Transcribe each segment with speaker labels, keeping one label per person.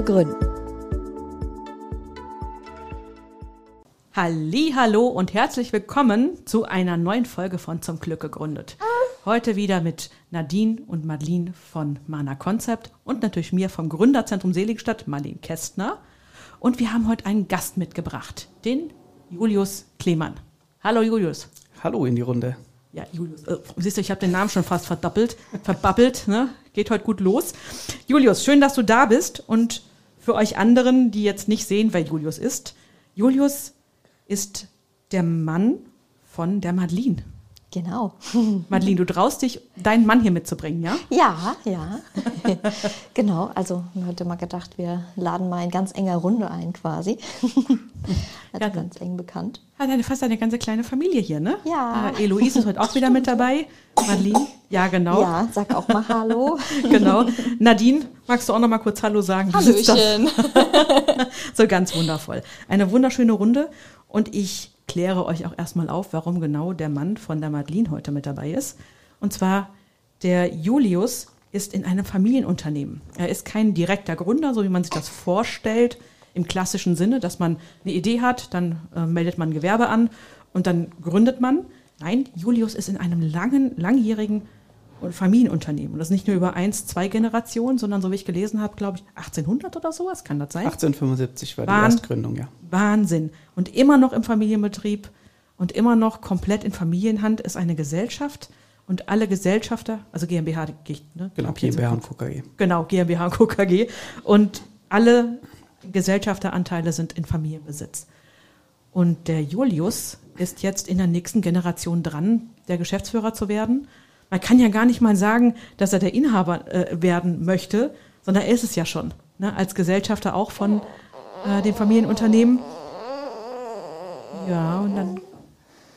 Speaker 1: zu gründen.
Speaker 2: Halli, hallo und herzlich willkommen zu einer neuen Folge von Zum Glück gegründet. Heute wieder mit Nadine und Madeline von Mana Concept und natürlich mir vom Gründerzentrum Seligstadt, Marlene Kästner. Und wir haben heute einen Gast mitgebracht, den Julius Klemann. Hallo Julius.
Speaker 3: Hallo in die Runde.
Speaker 2: Ja, Julius. Äh, siehst du, ich habe den Namen schon fast verdoppelt, verbabbelt. Ne? Geht heute gut los. Julius, schön, dass du da bist. Und für euch anderen, die jetzt nicht sehen, wer Julius ist, Julius ist der Mann von der Madeline.
Speaker 1: Genau.
Speaker 2: Madeline, du traust dich, deinen Mann hier mitzubringen, ja?
Speaker 1: Ja, ja. genau, also man hatte mal gedacht, wir laden mal in ganz enger Runde ein quasi. also
Speaker 2: Ja.
Speaker 1: ganz eng bekannt.
Speaker 2: Hat eine, fast eine ganze kleine Familie hier, ne?
Speaker 1: Ja.
Speaker 2: Äh, Eloise ist heute auch wieder mit dabei. Madeline, ja, genau.
Speaker 1: Ja, sag auch mal Hallo.
Speaker 2: Genau. Nadine, magst du auch noch mal kurz Hallo sagen?
Speaker 4: Hallöchen.
Speaker 2: So ganz wundervoll. Eine wunderschöne Runde und ich kläre euch auch erstmal auf, warum genau der Mann von der Madeline heute mit dabei ist. Und zwar der Julius ist in einem Familienunternehmen. Er ist kein direkter Gründer, so wie man sich das vorstellt, im klassischen Sinne, dass man eine Idee hat, dann äh, meldet man Gewerbe an und dann gründet man. Nein, Julius ist in einem langen, langjährigen Familienunternehmen. Und das nicht nur über eins, zwei Generationen, sondern so wie ich gelesen habe, glaube ich, 1800 oder sowas, kann das sein?
Speaker 3: 1875 war die
Speaker 2: Wahn-
Speaker 3: Erstgründung, ja.
Speaker 2: Wahnsinn. Und immer noch im Familienbetrieb und immer noch komplett in Familienhand ist eine Gesellschaft und alle Gesellschafter, also GmbH, ne?
Speaker 3: Genau, GmbH und. KKG.
Speaker 2: Genau, GmbH und KKG. Und alle Gesellschafteranteile sind in Familienbesitz. Und der Julius ist jetzt in der nächsten Generation dran, der Geschäftsführer zu werden. Man kann ja gar nicht mal sagen, dass er der Inhaber äh, werden möchte, sondern er ist es ja schon. Ne? Als Gesellschafter auch von äh, dem Familienunternehmen. Ja, und dann.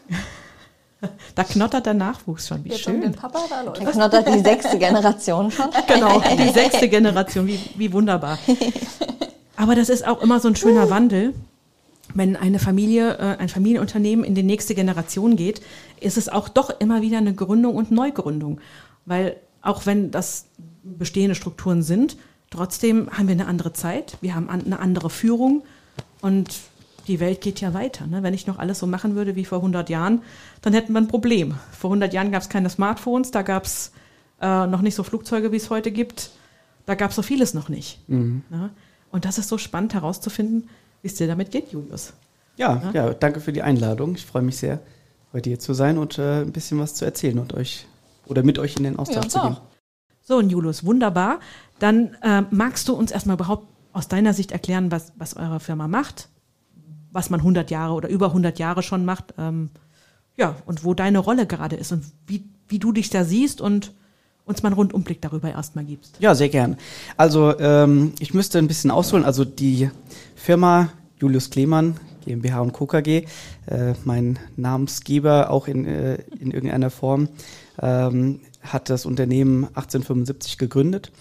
Speaker 2: da knottert der Nachwuchs schon. Wie
Speaker 4: Jetzt den
Speaker 2: schön.
Speaker 4: Papa da läuft.
Speaker 1: Da knottert die sechste Generation schon.
Speaker 2: Genau, die sechste Generation, wie, wie wunderbar. Aber das ist auch immer so ein schöner Wandel. Wenn eine Familie, äh, ein Familienunternehmen in die nächste Generation geht, ist es auch doch immer wieder eine Gründung und Neugründung. Weil auch wenn das bestehende Strukturen sind, trotzdem haben wir eine andere Zeit, wir haben eine andere Führung und die Welt geht ja weiter. Ne? Wenn ich noch alles so machen würde wie vor 100 Jahren, dann hätten wir ein Problem. Vor 100 Jahren gab es keine Smartphones, da gab es äh, noch nicht so Flugzeuge, wie es heute gibt. Da gab es so vieles noch nicht. Ja? Und das ist so spannend herauszufinden, wie es dir damit geht, Julius.
Speaker 3: Ja, ja, danke für die Einladung. Ich freue mich sehr, heute hier zu sein und äh, ein bisschen was zu erzählen und euch oder mit euch in den Austausch
Speaker 4: Ja,
Speaker 3: zu gehen.
Speaker 2: So, und Julius, wunderbar. Dann äh, magst du uns erstmal überhaupt aus deiner Sicht erklären, was, was eure Firma macht, was man 100 Jahre oder über 100 Jahre schon macht, ähm, ja, und wo deine Rolle gerade ist und wie, wie du dich da siehst und uns mal einen Rundumblick darüber erstmal gibst.
Speaker 3: Ja, sehr gern. Also ähm, ich müsste ein bisschen ausholen. Also die Firma Julius Klemann, GmbH und Co. KG, äh, mein Namensgeber auch in, äh, in irgendeiner Form, ähm, hat das Unternehmen 1875 gegründet.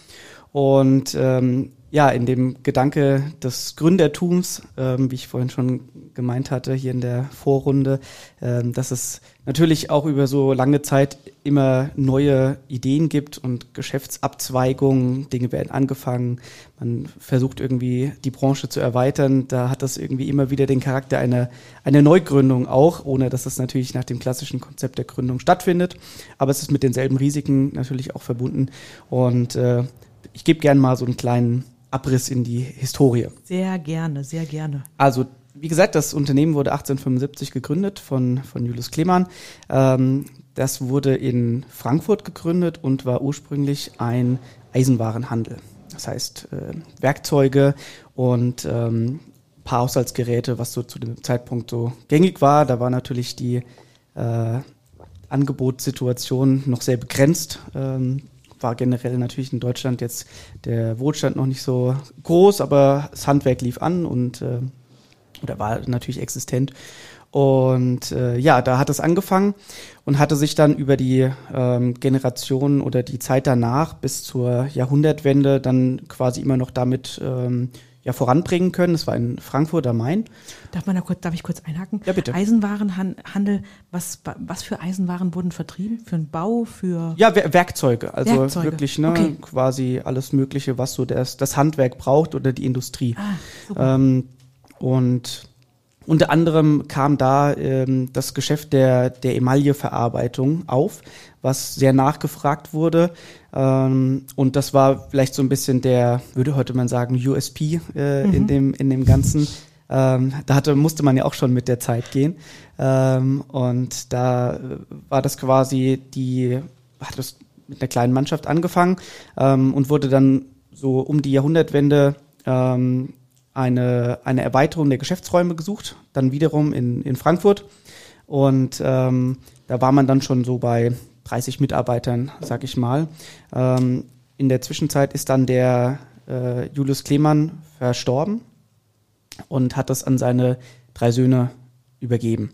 Speaker 3: Und ähm, ja, in dem Gedanke des Gründertums, ähm, wie ich vorhin schon gemeint hatte, hier in der Vorrunde, ähm, dass es natürlich auch über so lange Zeit immer neue Ideen gibt und Geschäftsabzweigungen, Dinge werden angefangen, man versucht irgendwie die Branche zu erweitern, da hat das irgendwie immer wieder den Charakter einer, einer Neugründung auch, ohne dass es natürlich nach dem klassischen Konzept der Gründung stattfindet, aber es ist mit denselben Risiken natürlich auch verbunden. Und äh, ich gebe gerne mal so einen kleinen Abriss in die Historie.
Speaker 2: Sehr gerne, sehr gerne.
Speaker 3: Also, wie gesagt, das Unternehmen wurde 1875 gegründet von, von Julius Klemann. Ähm, das wurde in Frankfurt gegründet und war ursprünglich ein Eisenwarenhandel. Das heißt, äh, Werkzeuge und ähm, paar Haushaltsgeräte, was so zu dem Zeitpunkt so gängig war. Da war natürlich die äh, Angebotssituation noch sehr begrenzt. Ähm, war generell natürlich in Deutschland jetzt der Wohlstand noch nicht so groß, aber das Handwerk lief an und äh, oder war natürlich existent. Und äh, ja, da hat es angefangen und hatte sich dann über die ähm, Generationen oder die Zeit danach bis zur Jahrhundertwende dann quasi immer noch damit ähm, ja voranbringen können. Das war in Frankfurt am Main.
Speaker 2: Darf, man da kurz, darf ich kurz einhaken?
Speaker 3: Ja, bitte.
Speaker 2: Eisenwarenhandel, was, was für Eisenwaren wurden vertrieben? Für den Bau, für...
Speaker 3: Ja, Wer Werkzeuge. Also
Speaker 2: Werkzeuge.
Speaker 3: wirklich, ne,
Speaker 2: Okay.
Speaker 3: quasi alles Mögliche, was so das, das Handwerk braucht oder die Industrie.
Speaker 2: Ah.
Speaker 3: Ähm, und unter anderem kam da ähm, das Geschäft der, der Emailleverarbeitung auf, was sehr nachgefragt wurde. Ähm, und das war vielleicht so ein bisschen der, würde heute man sagen, USP äh, in, dem, in dem Ganzen. Ähm, da hatte, musste man ja auch schon mit der Zeit gehen. Ähm, und da äh, war das quasi die, hat das mit einer kleinen Mannschaft angefangen ähm, und wurde dann so um die Jahrhundertwende ähm, eine, eine Erweiterung der Geschäftsräume gesucht, dann wiederum in, in Frankfurt. Und ähm, da war man dann schon so bei 30 Mitarbeitern, sag ich mal. Ähm, in der Zwischenzeit ist dann der äh, Julius Klemann verstorben und hat das an seine drei Söhne übergeben.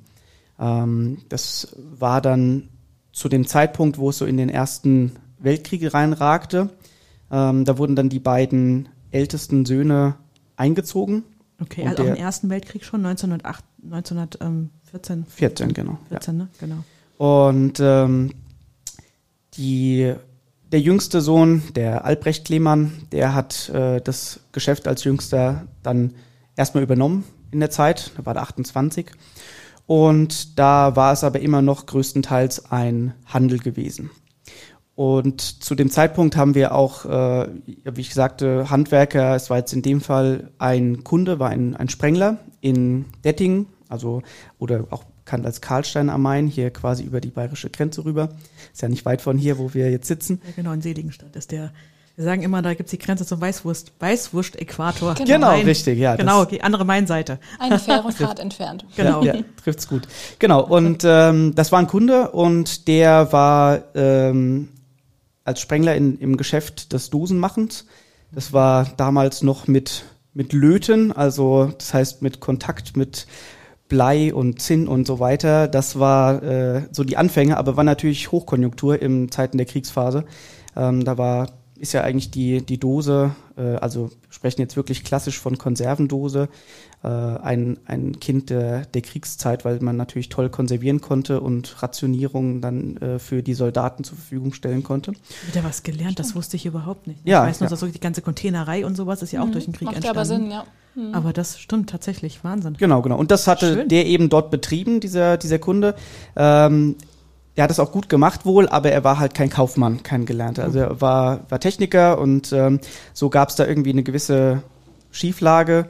Speaker 3: Ähm, das war dann zu dem Zeitpunkt, wo es so in den ersten Weltkrieg reinragte. Ähm, da wurden dann die beiden ältesten Söhne eingezogen.
Speaker 2: Okay, also auch
Speaker 3: der-
Speaker 2: im Ersten Weltkrieg schon, 1908, 1914,
Speaker 3: 14, genau. Ja.
Speaker 2: 14, ne? Genau.
Speaker 3: Und ähm, die, der jüngste Sohn, der Albrecht Klemann, der hat äh, das Geschäft als jüngster dann erstmal übernommen in der Zeit. Da war er 28. Und da war es aber immer noch größtenteils ein Handel gewesen. Und zu dem Zeitpunkt haben wir auch, äh, wie ich sagte, Handwerker, es war jetzt in dem Fall ein Kunde, war ein, ein Sprengler in Dettingen, also oder auch bekannt als Karlstein am Main, hier quasi über die bayerische Grenze rüber. Ist ja nicht weit von hier, wo wir jetzt sitzen.
Speaker 2: Ja, genau, in Seligenstadt ist der. Wir sagen immer, da gibt's die Grenze zum Weißwurst, Weißwurst-Äquator.
Speaker 1: Genau.
Speaker 3: Genau,
Speaker 2: Main.
Speaker 3: richtig, ja.
Speaker 2: Genau, okay, andere Mainseite.
Speaker 1: Eine faire Fahrt entfernt.
Speaker 2: Genau.
Speaker 3: Ja, ja trifft's gut. Genau, und ähm, das war ein Kunde und der war ähm, als Sprengler in, im Geschäft des Dosenmachens. Das war damals noch mit, mit Löten, also das heißt mit Kontakt mit Blei und Zinn und so weiter. Das war äh, so die Anfänge, aber war natürlich Hochkonjunktur in Zeiten der Kriegsphase. Ähm, da war ist ja eigentlich die, die Dose, äh, also sprechen jetzt wirklich klassisch von Konservendose, ein, ein Kind der, der Kriegszeit, weil man natürlich toll konservieren konnte und Rationierungen dann äh, für die Soldaten zur Verfügung stellen konnte.
Speaker 2: Wieder was gelernt, das wusste ich überhaupt nicht.
Speaker 3: Ja,
Speaker 2: ich weiß nur,
Speaker 3: ja.
Speaker 2: dass so die ganze Containerei und sowas ist ja auch durch den Krieg
Speaker 1: Macht ja
Speaker 2: entstanden.
Speaker 1: aber Sinn, ja.
Speaker 2: Aber das stimmt tatsächlich, Wahnsinn.
Speaker 3: Genau, genau. Und das hatte
Speaker 2: Schön.
Speaker 3: der eben dort betrieben, dieser, dieser Kunde. Ähm, der hat es auch gut gemacht wohl, aber er war halt kein Kaufmann, kein Gelernter. Also er war, war Techniker und ähm, so gab es da irgendwie eine gewisse Schieflage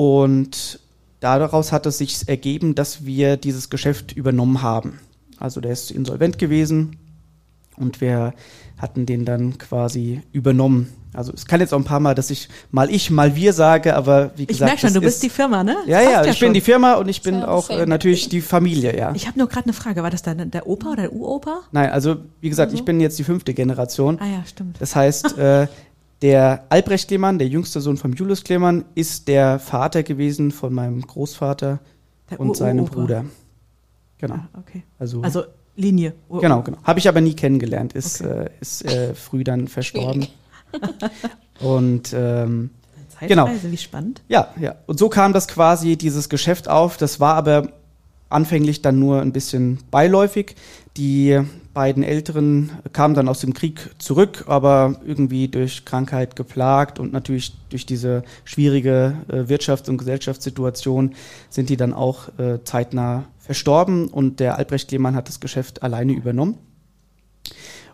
Speaker 3: und daraus hat es sich ergeben, dass wir dieses Geschäft übernommen haben. Also der ist insolvent gewesen und wir hatten den dann quasi übernommen. Also es kann jetzt auch ein paar Mal, dass ich mal ich, mal wir sage, aber wie
Speaker 2: Ich
Speaker 3: gesagt,
Speaker 2: merke schon, du bist
Speaker 3: ist-
Speaker 2: die Firma, ne?
Speaker 3: ja,
Speaker 2: Passt
Speaker 3: ja, ich bin
Speaker 2: schon.
Speaker 3: die Firma und ich bin
Speaker 1: Ja,
Speaker 3: auch äh, natürlich die Familie, ja.
Speaker 2: Ich habe nur gerade eine Frage, war das dann der Opa oder der Uropa?
Speaker 3: Nein, also wie gesagt,
Speaker 2: Also?
Speaker 3: ich bin jetzt die fünfte Generation.
Speaker 2: Ah ja, stimmt.
Speaker 3: Das heißt, äh, der Albrecht Klemann, der jüngste Sohn von Julius Klemann, ist der Vater gewesen von meinem Großvater
Speaker 2: Der
Speaker 3: und seinem. Bruder. Genau.
Speaker 2: Ah, okay.
Speaker 3: Also,
Speaker 2: Also Linie. Ur-
Speaker 3: genau, genau. Habe ich aber nie kennengelernt, ist,
Speaker 2: Okay.
Speaker 3: äh, ist äh, früh dann verstorben. Und ähm,
Speaker 2: Zeitreise,
Speaker 3: genau.
Speaker 2: wie spannend.
Speaker 3: Ja, ja. Und so kam das quasi, dieses Geschäft auf. Das war aber anfänglich dann nur ein bisschen beiläufig. Die beiden Älteren kamen dann aus dem Krieg zurück, aber irgendwie durch Krankheit geplagt und natürlich durch diese schwierige äh, Wirtschafts- und Gesellschaftssituation sind die dann auch äh, zeitnah verstorben und der Albrecht Lehmann hat das Geschäft alleine übernommen.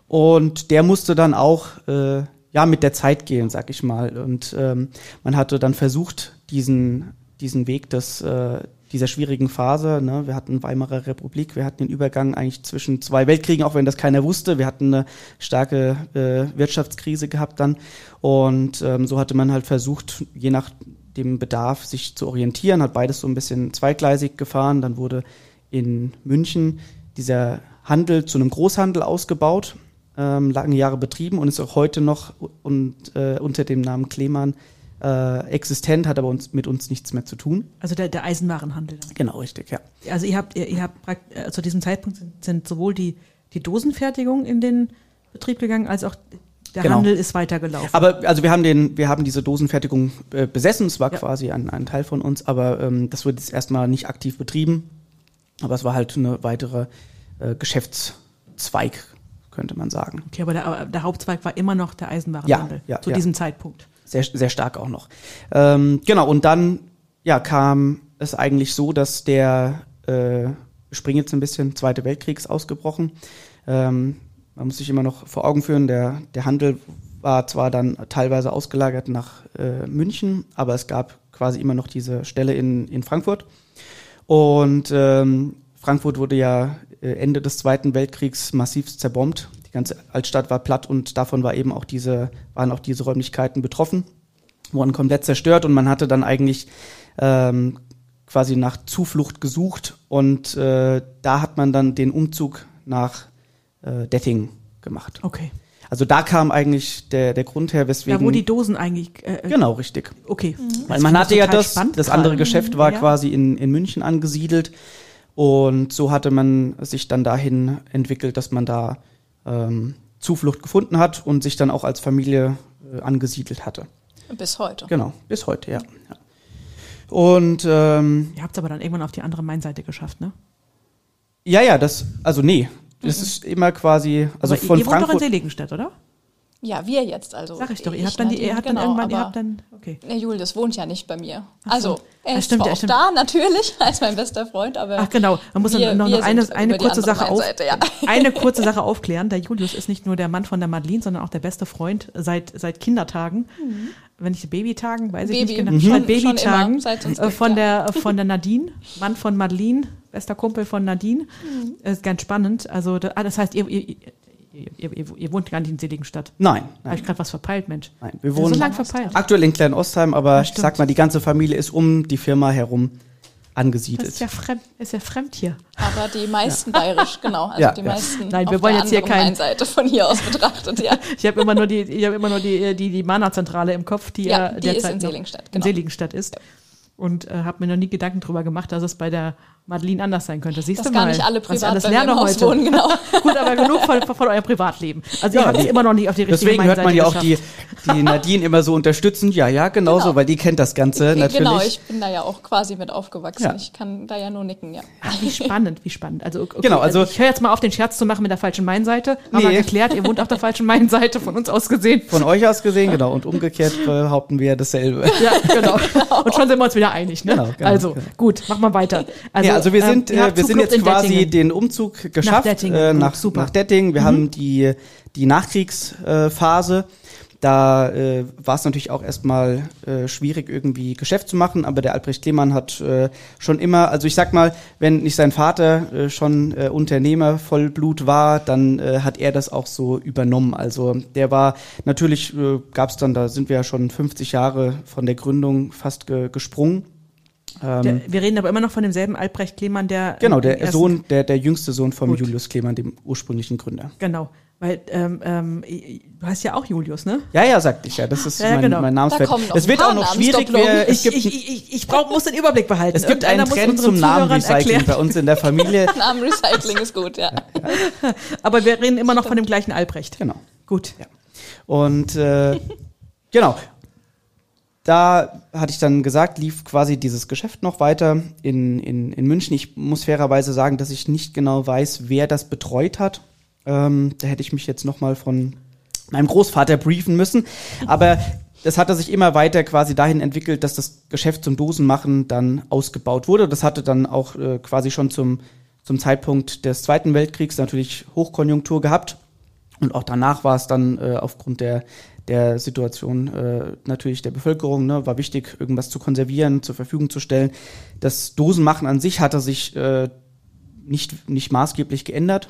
Speaker 3: Und der musste dann auch äh, ja mit der Zeit gehen, sag ich mal. Und ähm, man hatte dann versucht, diesen, diesen Weg des, äh, dieser schwierigen Phase, ne, wir hatten Weimarer Republik, wir hatten den Übergang eigentlich zwischen zwei Weltkriegen, auch wenn das keiner wusste. Wir hatten eine starke äh, Wirtschaftskrise gehabt dann. Und ähm, so hatte man halt versucht, je nach dem Bedarf sich zu orientieren, hat beides so ein bisschen zweigleisig gefahren. Dann wurde in München dieser Handel zu einem Großhandel ausgebaut ähm, lange Jahre betrieben und ist auch heute noch und, äh, unter dem Namen Klemann äh, existent, hat aber uns, mit uns nichts mehr zu tun.
Speaker 2: Also der, der Eisenwarenhandel.
Speaker 3: Genau, richtig, ja.
Speaker 2: Also ihr habt, ihr, ihr habt äh, zu diesem Zeitpunkt sind, sind sowohl die, die Dosenfertigung in den Betrieb gegangen, als auch der
Speaker 3: Genau.
Speaker 2: Handel ist weitergelaufen.
Speaker 3: Aber also wir haben den, wir haben diese Dosenfertigung äh, besessen, es war
Speaker 2: Ja.
Speaker 3: quasi ein, ein Teil von uns, aber ähm, das wird jetzt erstmal nicht aktiv betrieben. Aber es war halt eine weitere äh, Geschäftszweig, könnte man sagen.
Speaker 2: okay, aber der, der Hauptzweig war immer noch der Eisenwarenhandel
Speaker 3: Ja, ja,
Speaker 2: zu diesem Zeitpunkt.
Speaker 3: Sehr, sehr stark auch noch. Ähm, genau, und dann ja, kam es eigentlich so, dass der, äh, wir springen jetzt ein bisschen, Zweite Weltkrieg ist ausgebrochen. Ähm, man muss sich immer noch vor Augen führen, der, der Handel war zwar dann teilweise ausgelagert nach äh, München, aber es gab quasi immer noch diese Stelle in, in Frankfurt. Und ähm, Frankfurt wurde ja äh, Ende des Zweiten Weltkriegs massiv zerbombt. Die ganze Altstadt war platt und davon war eben auch diese, waren auch diese Räumlichkeiten betroffen, wurden komplett zerstört und man hatte dann eigentlich ähm, quasi nach Zuflucht gesucht und äh, da hat man dann den Umzug nach äh, Detting gemacht.
Speaker 2: Okay.
Speaker 3: Also da kam eigentlich der, der Grund her, weswegen.
Speaker 2: Ja, wo die Dosen eigentlich. Äh,
Speaker 3: genau, richtig.
Speaker 2: Okay.
Speaker 3: Weil
Speaker 2: Das
Speaker 3: man hatte ja das, das andere Geschäft war
Speaker 2: Ja.
Speaker 3: quasi in, in München angesiedelt und so hatte man sich dann dahin entwickelt, dass man da ähm, Zuflucht gefunden hat und sich dann auch als Familie äh, angesiedelt hatte.
Speaker 5: Bis heute.
Speaker 3: Genau, bis heute, ja. ja. Und ähm,
Speaker 2: Ihr habt es aber dann irgendwann auf die andere Mainseite geschafft, ne?
Speaker 3: ja, ja, das, also nee, das ist immer quasi, also
Speaker 2: aber
Speaker 3: von
Speaker 2: ihr wohnt doch in
Speaker 3: Frankfurt.
Speaker 2: Seeligenstadt, oder?
Speaker 5: Ja, wir jetzt also.
Speaker 2: Sag ich doch. Ihr habt dann, die, ihr habt dann
Speaker 5: genau,
Speaker 2: irgendwann, ihr habt dann, okay.
Speaker 5: Der Julius wohnt ja nicht bei mir.
Speaker 2: So.
Speaker 5: Also, er
Speaker 2: Ah,
Speaker 5: ist
Speaker 2: stimmt,
Speaker 5: zwar
Speaker 2: ja,
Speaker 5: auch
Speaker 2: stimmt.
Speaker 5: da natürlich, als mein bester Freund, aber
Speaker 2: Ach genau, man muss
Speaker 5: wir,
Speaker 2: noch, noch eine, eine kurze Sache auf,
Speaker 5: ja.
Speaker 2: eine kurze Sache aufklären. Der Julius ist nicht nur der Mann von der Madeline, sondern auch der beste Freund seit seit Kindertagen. Wenn nicht Babytagen, weiß ich nicht
Speaker 5: Baby.
Speaker 2: genau.
Speaker 5: Mhm.
Speaker 2: Seit Babytagen äh, von
Speaker 5: ja.
Speaker 2: der von der Nadine, Mann von Madeline, bester Kumpel von Nadine.
Speaker 5: Mhm.
Speaker 2: Ist ganz spannend. Also ah, das heißt, ihr, ihr, ihr, ihr, ihr, wohnt gar nicht in Seligenstadt.
Speaker 3: Nein,
Speaker 2: Habe
Speaker 3: nein,
Speaker 2: ich gerade was verpeilt, Mensch.
Speaker 3: nein. Wir
Speaker 2: So
Speaker 3: wohnen
Speaker 2: lange verpeilt.
Speaker 3: aktuell in Klein-Ostheim, aber ich sag mal, die ganze Familie ist um die Firma herum
Speaker 2: Das
Speaker 3: angesiedelt.
Speaker 2: ist ja fremd, ist ja fremd hier.
Speaker 5: aber die meisten bayerisch, genau. Also
Speaker 3: Ja,
Speaker 5: die
Speaker 3: ja.
Speaker 5: meisten
Speaker 2: Nein, wir
Speaker 5: auf
Speaker 2: wollen
Speaker 5: der
Speaker 2: jetzt hier kein-
Speaker 5: Mainseite von hier aus betrachtet, ja.
Speaker 2: Ich habe immer nur die, ich habe immer nur die, die, die Mana-Zentrale im Kopf, die
Speaker 5: Ja,
Speaker 2: ja,
Speaker 5: die ist
Speaker 2: derzeit
Speaker 5: in Seligenstadt,
Speaker 2: in
Speaker 5: genau.
Speaker 2: Seligenstadt ist. Und äh, habe mir noch nie Gedanken drüber gemacht, dass es bei der Madeline anders sein könnte. Siehst
Speaker 5: Dass
Speaker 2: du
Speaker 5: gar
Speaker 2: mal,
Speaker 5: nicht alle
Speaker 2: was ich
Speaker 5: privat
Speaker 2: alles
Speaker 5: bei mir im
Speaker 2: lerne
Speaker 5: Haus
Speaker 2: heute.
Speaker 5: wohnen, genau.
Speaker 2: Gut, aber genug von, von eurem Privatleben. Also ihr
Speaker 3: Ja,
Speaker 2: habt es immer noch nicht auf die richtige
Speaker 3: Deswegen hört man ja auch die, die Nadine immer so unterstützend. Ja, ja, genauso,
Speaker 5: Genau.
Speaker 3: weil die kennt das Ganze natürlich.
Speaker 5: Genau, ich bin da ja auch quasi mit aufgewachsen.
Speaker 3: Ja.
Speaker 5: Ich kann da ja nur nicken, ja.
Speaker 2: Ach, wie spannend, wie spannend. Also, okay,
Speaker 3: Genau, also-
Speaker 2: ich höre jetzt mal auf, den Scherz zu machen mit der falschen Mainseite. Haben wir
Speaker 3: Nee.
Speaker 2: geklärt, ihr wohnt auf der falschen Mainseite, von uns aus gesehen.
Speaker 3: Von euch aus gesehen, genau. Und umgekehrt behaupten wir dasselbe.
Speaker 2: Ja, genau. Und schon sind wir uns wieder einig, ne?
Speaker 3: Genau, genau,
Speaker 2: also,
Speaker 3: genau.
Speaker 2: gut, mach mal weiter.
Speaker 3: Also, ja, also wir
Speaker 2: ähm,
Speaker 3: sind, äh,
Speaker 2: habt
Speaker 3: wir sind jetzt quasi
Speaker 2: Dettingen.
Speaker 3: den Umzug geschafft
Speaker 2: Dettingen,
Speaker 3: äh,
Speaker 2: gut,
Speaker 3: nach,
Speaker 2: super. Mhm.
Speaker 3: nach Detting. Wir haben die, die Nachkriegsphase. Phase. da äh, war es natürlich auch erstmal äh, schwierig, irgendwie Geschäft zu machen, aber der Albrecht Lehmann hat äh, schon immer, also ich sag mal, wenn nicht sein Vater äh, schon äh, Unternehmer Vollblut war, dann äh, hat er das auch so übernommen. Also der war natürlich, äh, gab es dann, da sind wir ja schon 50 Jahre von der Gründung fast ge gesprungen. Ähm,
Speaker 2: Der, wir reden aber immer noch von demselben Albrecht Klemann, der.
Speaker 3: Genau, der
Speaker 2: ersten-
Speaker 3: Sohn, der, der jüngste Sohn von
Speaker 2: Gut.
Speaker 3: Julius Klemann, dem ursprünglichen Gründer.
Speaker 2: Genau. Weil, ähm, ähm, du heißt ja auch Julius, ne?
Speaker 3: Ja, ja, sagte ich ja. Das ist
Speaker 2: Ja, ja,
Speaker 3: mein,
Speaker 2: genau.
Speaker 3: mein Namensfeld. Es wird auch noch schwierig. Wir, es
Speaker 2: Ich, ich, ich, ich brauch, muss den Überblick behalten.
Speaker 3: es gibt einen Trend zum Namenrecycling bei uns in der Familie.
Speaker 5: Namenrecycling ist gut, ja.
Speaker 2: Aber wir reden immer noch von dem gleichen Albrecht.
Speaker 3: Genau.
Speaker 2: Gut.
Speaker 3: Und äh, genau. Da hatte ich dann gesagt, lief quasi dieses Geschäft noch weiter in, in, in München. Ich muss fairerweise sagen, dass ich nicht genau weiß, wer das betreut hat. Ähm, da hätte ich mich jetzt nochmal von meinem Großvater briefen müssen. Aber das hatte sich immer weiter quasi dahin entwickelt, dass das Geschäft zum Dosenmachen dann ausgebaut wurde. Das hatte dann auch äh, quasi schon zum, zum Zeitpunkt des Zweiten Weltkriegs natürlich Hochkonjunktur gehabt. Und auch danach war es dann äh, aufgrund der, der Situation äh, natürlich der Bevölkerung, ne, war wichtig, irgendwas zu konservieren, zur Verfügung zu stellen. Das Dosenmachen an sich hatte sich äh, nicht, nicht maßgeblich geändert,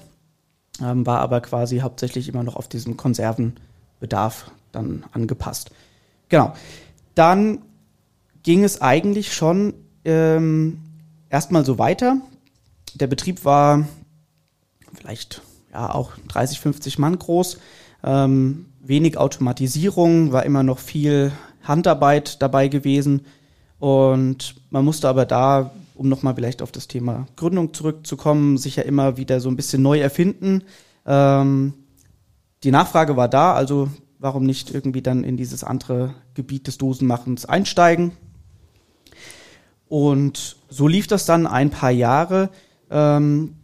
Speaker 3: ähm, war aber quasi hauptsächlich immer noch auf diesem Konservenbedarf dann angepasst. Genau. Dann ging es eigentlich schon ähm, erstmal so weiter. Der Betrieb war vielleicht ja auch 30, 50 Mann groß. Ähm, wenig Automatisierung, war immer noch viel Handarbeit dabei gewesen. Und man musste aber da, um nochmal vielleicht auf das Thema Gründung zurückzukommen, sich ja immer wieder so ein bisschen neu erfinden. Ähm, die Nachfrage war da, also warum nicht irgendwie dann in dieses andere Gebiet des Dosenmachens einsteigen? Und so lief das dann ein paar Jahre. Ähm,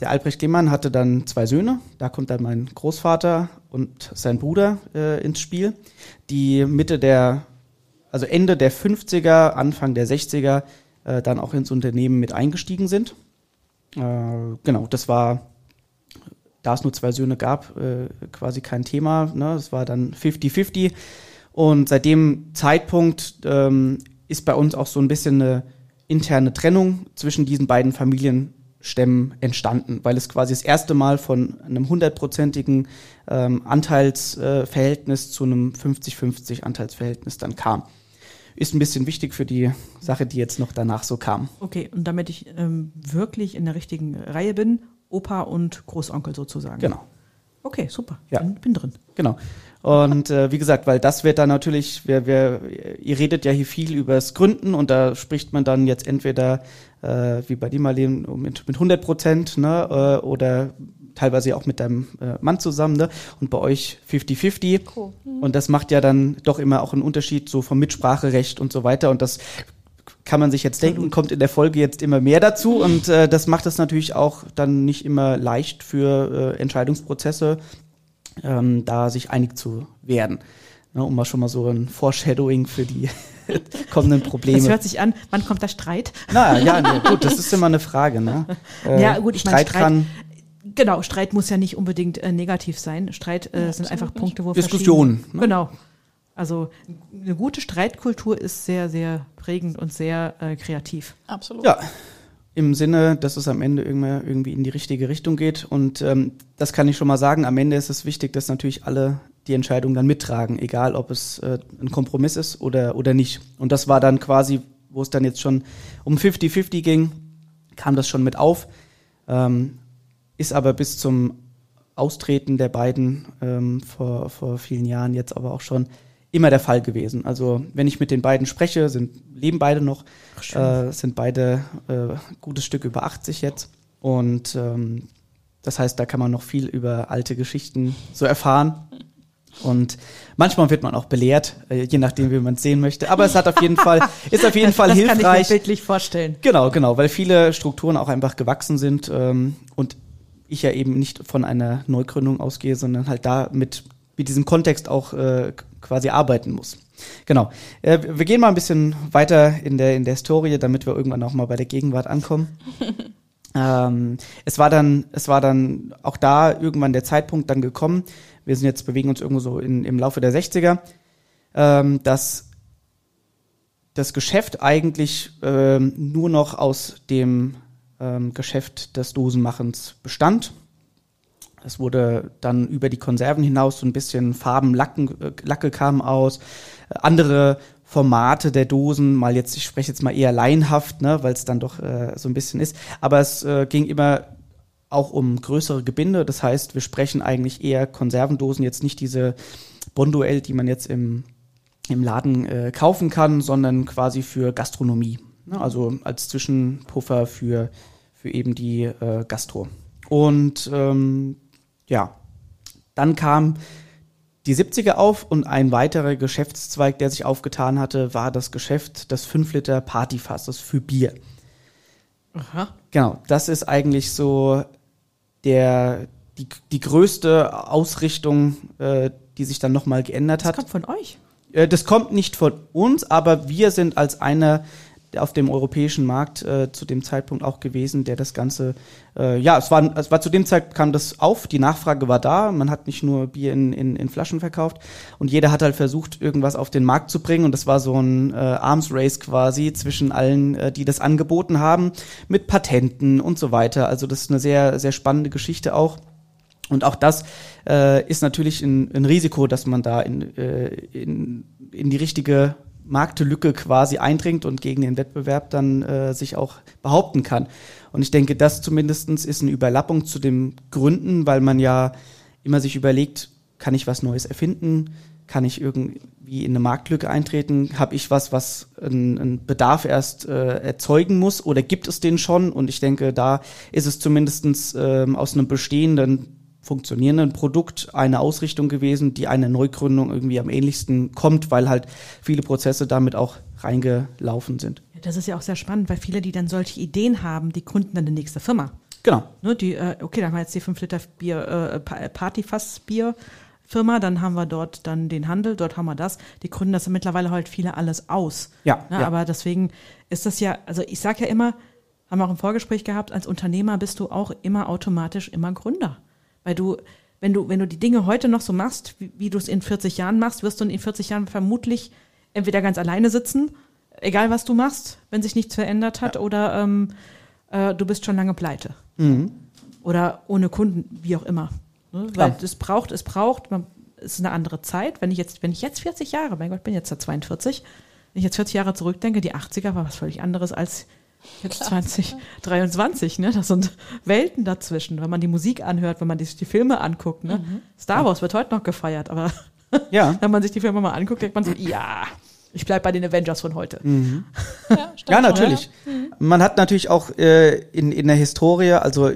Speaker 3: der Albrecht Lehmann hatte dann zwei Söhne. Da kommt dann mein Großvater und sein Bruder äh, ins Spiel, die Mitte der, also Ende der 50er, Anfang der 60er äh, dann auch ins Unternehmen mit eingestiegen sind. Äh, genau, das war, da es nur zwei Söhne gab, äh, quasi kein Thema. Ne? Das war dann 50-50. Und seit dem Zeitpunkt ähm, ist bei uns auch so ein bisschen eine interne Trennung zwischen diesen beiden Familienstämmen entstanden, weil es quasi das erste Mal von einem hundertprozentigen ähm, Anteilsverhältnis zu einem 50-50 Anteilsverhältnis dann kam. Ist ein bisschen wichtig für die Sache, die jetzt noch danach so kam.
Speaker 2: Okay, und damit ich ähm, wirklich in der richtigen Reihe bin, Opa und Großonkel sozusagen.
Speaker 3: Genau.
Speaker 2: Okay, super.
Speaker 3: Ja.
Speaker 2: Bin, bin drin.
Speaker 3: Genau. Und äh, wie gesagt, weil das wird dann natürlich, wir, wir, ihr redet ja hier viel übers Gründen und da spricht man dann jetzt entweder äh, wie bei dir Marlene mit, mit 100 Prozent ne, äh, oder teilweise auch mit deinem äh, Mann zusammen ne? und bei euch 50-50.
Speaker 5: Cool.
Speaker 3: Und das macht ja dann doch immer auch einen Unterschied so vom Mitspracherecht und so weiter und das kann man sich jetzt denken, kommt in der Folge jetzt immer mehr dazu und äh, das macht es natürlich auch dann nicht immer leicht für äh, Entscheidungsprozesse ähm, da sich einig zu werden. Ne, um mal schon mal so ein Foreshadowing für die kommenden Probleme.
Speaker 2: Das hört sich an, wann kommt der Streit?
Speaker 3: Na ja, nee, gut, das ist immer eine Frage. Ne? Äh,
Speaker 2: ja, gut, ich meine,
Speaker 3: Streit,
Speaker 2: Streit,
Speaker 3: kann
Speaker 2: genau, Streit muss ja nicht unbedingt äh, negativ sein. Streit äh, sind einfach Punkte, wo
Speaker 3: Diskussionen, ne?
Speaker 2: Genau. Also eine gute Streitkultur ist sehr, sehr prägend und sehr äh, kreativ.
Speaker 5: Absolut.
Speaker 3: ja im Sinne, dass es am Ende irgendwie, irgendwie in die richtige Richtung geht. Und ähm, das kann ich schon mal sagen. Am Ende ist es wichtig, dass natürlich alle die Entscheidung dann mittragen, egal ob es äh, ein Kompromiss ist oder, oder nicht. Und das war dann quasi, wo es dann jetzt schon um 50-50 ging, kam das schon mit auf. Ähm, ist aber bis zum Austreten der beiden ähm, vor, vor vielen Jahren jetzt aber auch schon immer der Fall gewesen. Also wenn ich mit den beiden spreche, sind, leben beide noch, äh, sind beide äh, gutes Stück über 80 jetzt. Und ähm, das heißt, da kann man noch viel über alte Geschichten so erfahren. Und manchmal wird man auch belehrt, äh, je nachdem, wie man es sehen möchte. Aber es hat auf jeden Fall, ist auf jeden Fall
Speaker 2: das kann ich mir
Speaker 3: hilfreich.
Speaker 2: bildlich vorstellen.
Speaker 3: Genau, genau, weil viele Strukturen auch einfach gewachsen sind ähm, und ich ja eben nicht von einer Neugründung ausgehe, sondern halt da mit, mit diesem Kontext auch äh, quasi arbeiten muss. Genau. Äh, wir gehen mal ein bisschen weiter in der, in der Historie, damit wir irgendwann auch mal bei der Gegenwart ankommen. ähm, es war dann, es war dann auch da irgendwann der Zeitpunkt dann gekommen. Wir sind jetzt, bewegen uns irgendwo so in, im Laufe der 60er, ähm, dass das Geschäft eigentlich ähm, nur noch aus dem ähm, Geschäft des Dosenmachens bestand. Es wurde dann über die Konserven hinaus so ein bisschen Farben, Lacken, äh, Lacke kamen aus, äh, andere Formate der Dosen, mal jetzt, ich spreche jetzt mal eher laienhaft, ne, weil es dann doch äh, so ein bisschen ist, aber es äh, ging immer auch um größere Gebinde, das heißt, wir sprechen eigentlich eher Konservendosen, jetzt nicht diese Bonduell, die man jetzt im, im Laden äh, kaufen kann, sondern quasi für Gastronomie, ne, also als Zwischenpuffer für, für eben die äh, Gastro. Und ähm, ja, dann kam die 70er auf und ein weiterer Geschäftszweig, der sich aufgetan hatte, war das Geschäft des 5 Liter Partyfasses für Bier.
Speaker 2: Aha.
Speaker 3: Genau, das ist eigentlich so der, die, die größte Ausrichtung, äh, die sich dann nochmal geändert
Speaker 2: Das
Speaker 3: hat.
Speaker 2: kommt von euch.
Speaker 3: Äh, Das kommt nicht von uns, aber wir sind als einer auf dem europäischen Markt äh, zu dem Zeitpunkt auch gewesen, der das Ganze, äh, ja, es war, es war zu dem Zeitpunkt kam das auf, die Nachfrage war da, man hat nicht nur Bier in, in, in Flaschen verkauft und jeder hat halt versucht, irgendwas auf den Markt zu bringen und das war so ein äh, Arms Race quasi zwischen allen, äh, die das angeboten haben, mit Patenten und so weiter. Also das ist eine sehr, sehr spannende Geschichte auch. Und auch das äh, ist natürlich ein, ein Risiko, dass man da in, äh, in, in die richtige Marktlücke quasi eindringt und gegen den Wettbewerb dann äh, sich auch behaupten kann. Und ich denke, das zumindestens ist eine Überlappung zu den Gründen, weil man ja immer sich überlegt, kann ich was Neues erfinden? Kann ich irgendwie in eine Marktlücke eintreten? Habe ich was, was einen Bedarf erst äh, erzeugen muss oder gibt es den schon? Und ich denke, da ist es zumindestens ähm, aus einem bestehenden funktionierenden Produkt eine Ausrichtung gewesen, die einer Neugründung irgendwie am ähnlichsten kommt, weil halt viele Prozesse damit auch reingelaufen sind.
Speaker 2: Ja, das ist ja auch sehr spannend, weil viele, die dann solche Ideen haben, die gründen dann die nächste Firma.
Speaker 3: Genau.
Speaker 2: Ne, die, äh, okay, dann haben wir jetzt die 5 Liter Bier, äh, Partyfass-Bier. Firma, dann haben wir dort dann den Handel, dort haben wir das. Die gründen das mittlerweile halt viele alles aus.
Speaker 3: Ja,
Speaker 2: ne,
Speaker 3: ja.
Speaker 2: Aber deswegen ist das ja, also ich sage ja immer, haben wir auch im Vorgespräch gehabt, als Unternehmer bist du auch immer automatisch immer Gründer. Weil du, wenn du, wenn du die Dinge heute noch so machst, wie, wie du es in 40 Jahren machst, wirst du in 40 Jahren vermutlich entweder ganz alleine sitzen, egal was du machst, wenn sich nichts verändert hat, ja. oder ähm, äh, du bist schon lange pleite.
Speaker 3: Mhm.
Speaker 2: Oder ohne Kunden, wie auch immer. Ne? Weil es braucht, es braucht, man, es ist eine andere Zeit. Wenn ich jetzt, wenn ich jetzt 40 Jahre, mein Gott, ich bin jetzt da 42, wenn ich jetzt 40 Jahre zurückdenke, die 80er war was völlig anderes als jetzt Klar. 2023, ne? Das sind Welten dazwischen, wenn man die Musik anhört, wenn man die, die Filme anguckt, ne? Mhm. Star Wars wird heute noch gefeiert, aber
Speaker 3: ja.
Speaker 2: wenn man sich die Filme mal anguckt, denkt man so, ja, ich bleib bei den Avengers von heute.
Speaker 3: Mhm. Ja, ja, natürlich. Mhm. Man hat natürlich auch äh, in, in der Historie, also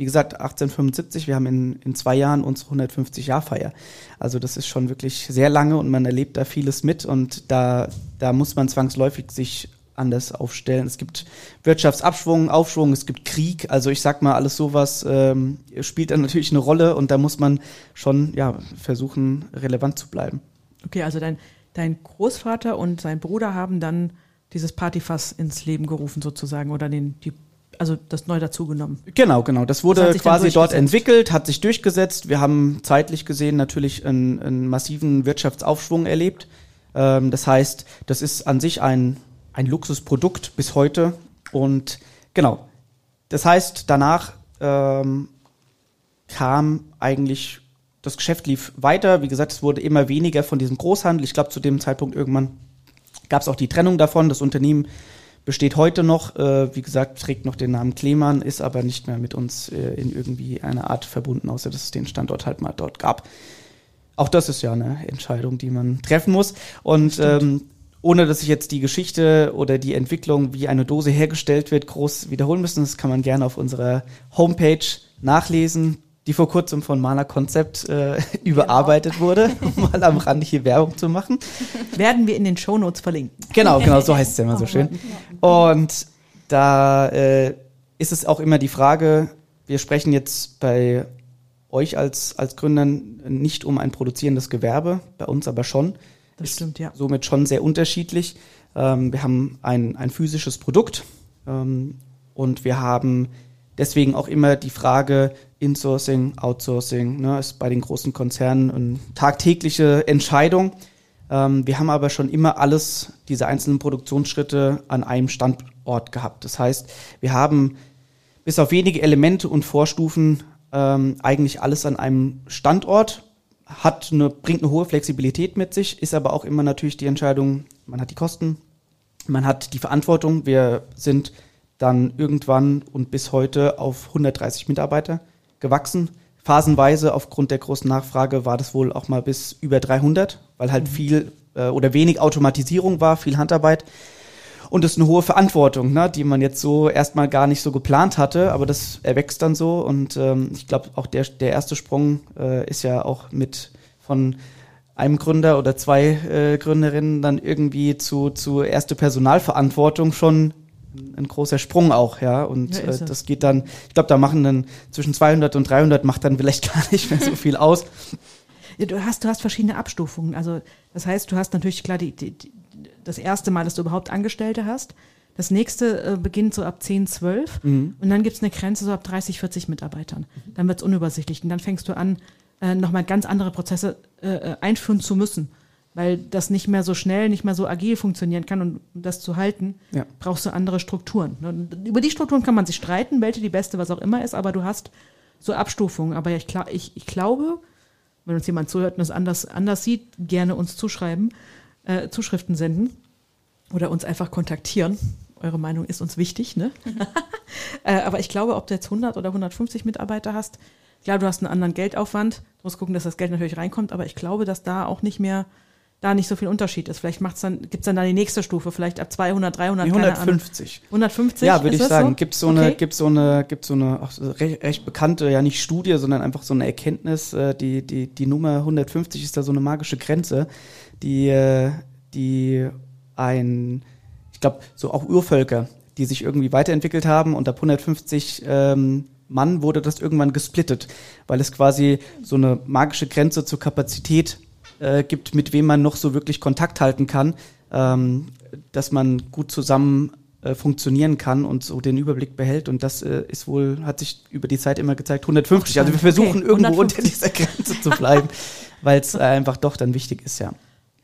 Speaker 3: wie gesagt, 1875, wir haben in, in zwei Jahren unsere 150-Jahr-Feier. Also das ist schon wirklich sehr lange und man erlebt da vieles mit und da, da muss man zwangsläufig sich anders aufstellen. Es gibt Wirtschaftsabschwung, Aufschwung, es gibt Krieg. Also ich sag mal, alles sowas ähm, spielt dann natürlich eine Rolle und da muss man schon ja, versuchen, relevant zu bleiben.
Speaker 2: Okay, also dein, dein Großvater und sein Bruder haben dann dieses Partyfass ins Leben gerufen sozusagen oder den, die also das neu dazugenommen.
Speaker 3: Genau, genau. Das wurde das quasi dort entwickelt, hat sich durchgesetzt. Wir haben zeitlich gesehen natürlich einen, einen massiven Wirtschaftsaufschwung erlebt. Ähm, das heißt, das ist an sich ein ein Luxusprodukt bis heute. Und genau, das heißt, danach ähm, kam eigentlich, das Geschäft lief weiter. Wie gesagt, es wurde immer weniger von diesem Großhandel. Ich glaube, zu dem Zeitpunkt irgendwann gab es auch die Trennung davon. Das Unternehmen besteht heute noch, äh, wie gesagt, trägt noch den Namen Klemann, ist aber nicht mehr mit uns äh, in irgendwie einer Art verbunden, außer dass es den Standort halt mal dort gab. Auch das ist ja eine Entscheidung, die man treffen muss. Und ähm, ohne dass ich jetzt die Geschichte oder die Entwicklung, wie eine Dose hergestellt wird, groß wiederholen müssen. Das kann man gerne auf unserer Homepage nachlesen, die vor kurzem von Mana Concept äh, überarbeitet genau. wurde, um mal am Rande hier Werbung zu machen.
Speaker 2: Werden wir in den Shownotes verlinken.
Speaker 3: Genau, genau, so heißt es ja immer so schön. Und da äh, ist es auch immer die Frage, wir sprechen jetzt bei euch als, als Gründern nicht um ein produzierendes Gewerbe, bei uns aber schon.
Speaker 2: Das stimmt, ja.
Speaker 3: Somit schon sehr unterschiedlich. Ähm, wir haben ein, ein physisches Produkt ähm, und wir haben deswegen auch immer die Frage Insourcing, Outsourcing, ne, ist bei den großen Konzernen eine tagtägliche Entscheidung. Ähm, wir haben aber schon immer alles, diese einzelnen Produktionsschritte an einem Standort gehabt. Das heißt, wir haben bis auf wenige Elemente und Vorstufen ähm, eigentlich alles an einem Standort hat eine, bringt eine hohe Flexibilität mit sich, ist aber auch immer natürlich die Entscheidung, man hat die Kosten, man hat die Verantwortung. Wir sind dann irgendwann und bis heute auf 130 Mitarbeiter gewachsen. Phasenweise aufgrund der großen Nachfrage war das wohl auch mal bis über 300, weil halt mhm. viel äh, oder wenig Automatisierung war, viel Handarbeit. Und das ist eine hohe Verantwortung, ne, die man jetzt so erstmal gar nicht so geplant hatte, aber das erwächst dann so. Und ähm, ich glaube, auch der, der erste Sprung äh, ist ja auch mit von einem Gründer oder zwei äh, Gründerinnen dann irgendwie zu, zu erste Personalverantwortung schon ein großer Sprung auch, ja. Und ja, äh, das geht dann, ich glaube, da machen dann zwischen 200 und 300 macht dann vielleicht gar nicht mehr so viel aus.
Speaker 2: Ja, du hast, du hast verschiedene Abstufungen. Also das heißt, du hast natürlich klar die, die, das erste Mal, dass du überhaupt Angestellte hast. Das nächste äh, beginnt so ab 10, 12 mhm. und dann gibt es eine Grenze so ab 30, 40 Mitarbeitern. Dann wird es unübersichtlich und dann fängst du an, äh, nochmal ganz andere Prozesse äh, äh, einführen zu müssen. Weil das nicht mehr so schnell, nicht mehr so agil funktionieren kann und um das zu halten, ja. brauchst du andere Strukturen. Und über die Strukturen kann man sich streiten, welche die beste, was auch immer ist, aber du hast so Abstufungen. Aber ich, ich, ich glaube, wenn uns jemand zuhört und das anders, anders sieht, gerne uns zuschreiben, äh, Zuschriften senden. oder uns einfach kontaktieren. Eure Meinung ist uns wichtig, ne? äh, aber ich glaube, ob du jetzt 100 oder 150 Mitarbeiter hast, klar, du hast einen anderen Geldaufwand. Du musst gucken, dass das Geld natürlich reinkommt, aber ich glaube, dass da auch nicht mehr, da nicht so viel Unterschied ist. Vielleicht macht's dann, gibt's dann da die nächste Stufe, vielleicht ab 200, 300,
Speaker 3: Die
Speaker 2: keine Ahnung.
Speaker 3: 150.
Speaker 2: 150?
Speaker 3: Ja, würde ich sagen.
Speaker 2: So?
Speaker 3: Gibt so eine,
Speaker 2: Okay.
Speaker 3: gibt so eine, gibt so eine auch so recht, recht bekannte, ja nicht Studie, sondern einfach so eine Erkenntnis. Äh, die, die, die Nummer 150 ist da so eine magische Grenze, die, äh, die ein, ich glaube, so auch Urvölker, die sich irgendwie weiterentwickelt haben und ab 150 ähm, Mann wurde das irgendwann gesplittet, weil es quasi so eine magische Grenze zur Kapazität äh, gibt, mit wem man noch so wirklich Kontakt halten kann, ähm, dass man gut zusammen äh, funktionieren kann und so den Überblick behält. Und das äh, ist wohl, hat sich über die Zeit immer gezeigt, 150. Also wir versuchen
Speaker 2: Okay,
Speaker 3: irgendwo
Speaker 2: 150.
Speaker 3: unter dieser Grenze zu bleiben, weil es einfach doch dann wichtig ist, ja.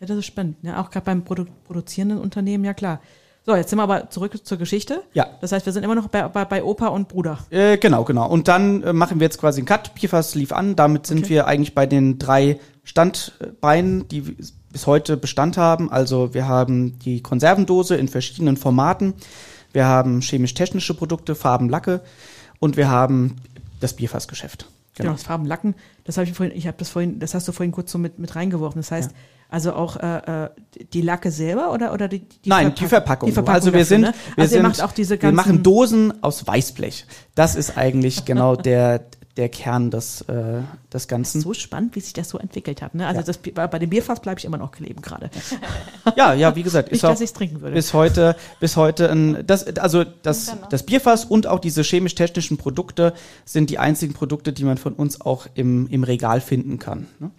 Speaker 2: Ja, das ist spannend. Ja, auch gerade beim Produ produzierenden Unternehmen, ja klar. So, jetzt sind wir aber zurück zur Geschichte.
Speaker 3: Ja.
Speaker 2: Das heißt, wir sind immer noch bei, bei, bei Opa und Bruder.
Speaker 3: Äh, genau, genau. Und dann äh, machen wir jetzt quasi einen Cut. Bierfass lief an. Damit sind
Speaker 2: Okay.
Speaker 3: wir eigentlich bei den drei Standbeinen, die bis heute Bestand haben. Also wir haben die Konservendose in verschiedenen Formaten. Wir haben chemisch-technische Produkte, Farben, Lacke. Und wir haben das Bierfassgeschäft.
Speaker 2: Genau, das Farbenlacken. Das habe ich vorhin, ich habe das vorhin, das hast du vorhin kurz so mit, mit reingeworfen. Das heißt, also auch äh, äh, die Lacke selber oder oder die, die
Speaker 3: Nein, die Verpackung.
Speaker 2: Die Verpackung
Speaker 3: also wir
Speaker 2: dafür,
Speaker 3: sind,
Speaker 2: ne?
Speaker 3: wir
Speaker 2: also
Speaker 3: sind,
Speaker 2: auch diese
Speaker 3: wir machen Dosen aus Weißblech. Das ist eigentlich genau der der Kern des äh, des Ganzen.
Speaker 2: so spannend, wie sich das so entwickelt hat. Ne? Also
Speaker 3: Ja.
Speaker 2: das, bei dem Bierfass bleibe ich immer noch kleben gerade.
Speaker 3: Ja, ja, wie gesagt,
Speaker 2: Nicht,
Speaker 3: ist auch
Speaker 2: dass ich es trinken würde.
Speaker 3: bis heute, bis heute ein, das, also das, das Bierfass und auch diese chemisch-technischen Produkte sind die einzigen Produkte, die man von uns auch im, im Regal finden kann. Ne?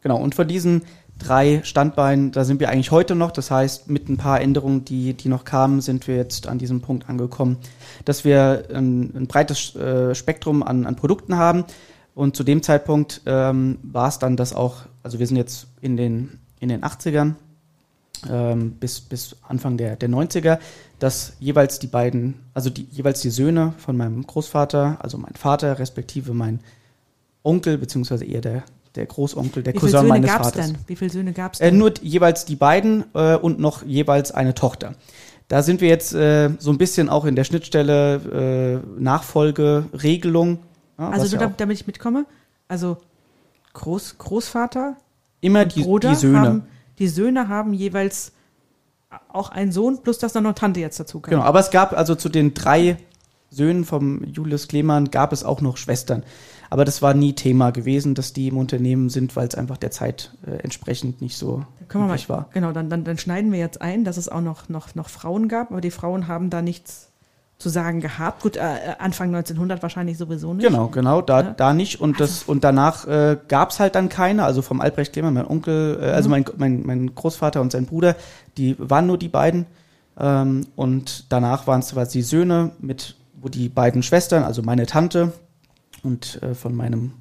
Speaker 3: Genau, und von diesen drei Standbeinen, da sind wir eigentlich heute noch. Das heißt, mit ein paar Änderungen, die, die noch kamen, sind wir jetzt an diesem Punkt angekommen, dass wir ein, ein breites äh, Spektrum an, an Produkten haben. Und zu dem Zeitpunkt ähm, war es dann das auch, also wir sind jetzt in den, in den 80ern, ähm, bis, bis Anfang der, der 90er, dass jeweils die beiden, also die, jeweils die Söhne von meinem Großvater, also mein Vater, respektive mein Onkel, beziehungsweise eher der, der Großonkel, der
Speaker 2: Wie
Speaker 3: Cousin
Speaker 2: Söhne
Speaker 3: meines Vaters.
Speaker 2: denn? Wie viele Söhne gab es
Speaker 3: Äh,
Speaker 2: denn?
Speaker 3: nur die- jeweils die beiden äh, und noch jeweils eine Tochter. Da sind wir jetzt äh, so ein bisschen auch in der Schnittstelle äh, Nachfolgeregelung. Ja,
Speaker 2: also nur
Speaker 3: ja
Speaker 2: damit ich mitkomme. Also Groß, Großvater,
Speaker 3: immer die, die Söhne.
Speaker 2: haben, die Söhne haben jeweils auch einen Sohn, plus dass dann noch Tante jetzt dazu kam.
Speaker 3: Genau, aber es gab also zu den drei Söhnen vom Julius Klemann gab es auch noch Schwestern. Aber das war nie Thema gewesen, dass die im Unternehmen sind, weil es einfach der Zeit äh, entsprechend nicht so
Speaker 2: Können wir mal,
Speaker 3: war.
Speaker 2: genau, dann, dann, dann schneiden wir jetzt ein, dass es auch noch, noch, noch Frauen gab, aber die Frauen haben da nichts zu sagen gehabt. Gut, äh, Anfang 1900 wahrscheinlich sowieso nicht.
Speaker 3: Genau, genau, da,
Speaker 2: Ja.
Speaker 3: da nicht. Und das und danach äh, gab es halt dann keine. Also vom Albrecht Klemann, mein Onkel, äh, also mein, mein, mein Großvater und sein Bruder, die waren nur die beiden. Ähm, und danach waren es quasi die Söhne mit, wo die beiden Schwestern, also meine Tante und äh, von meinem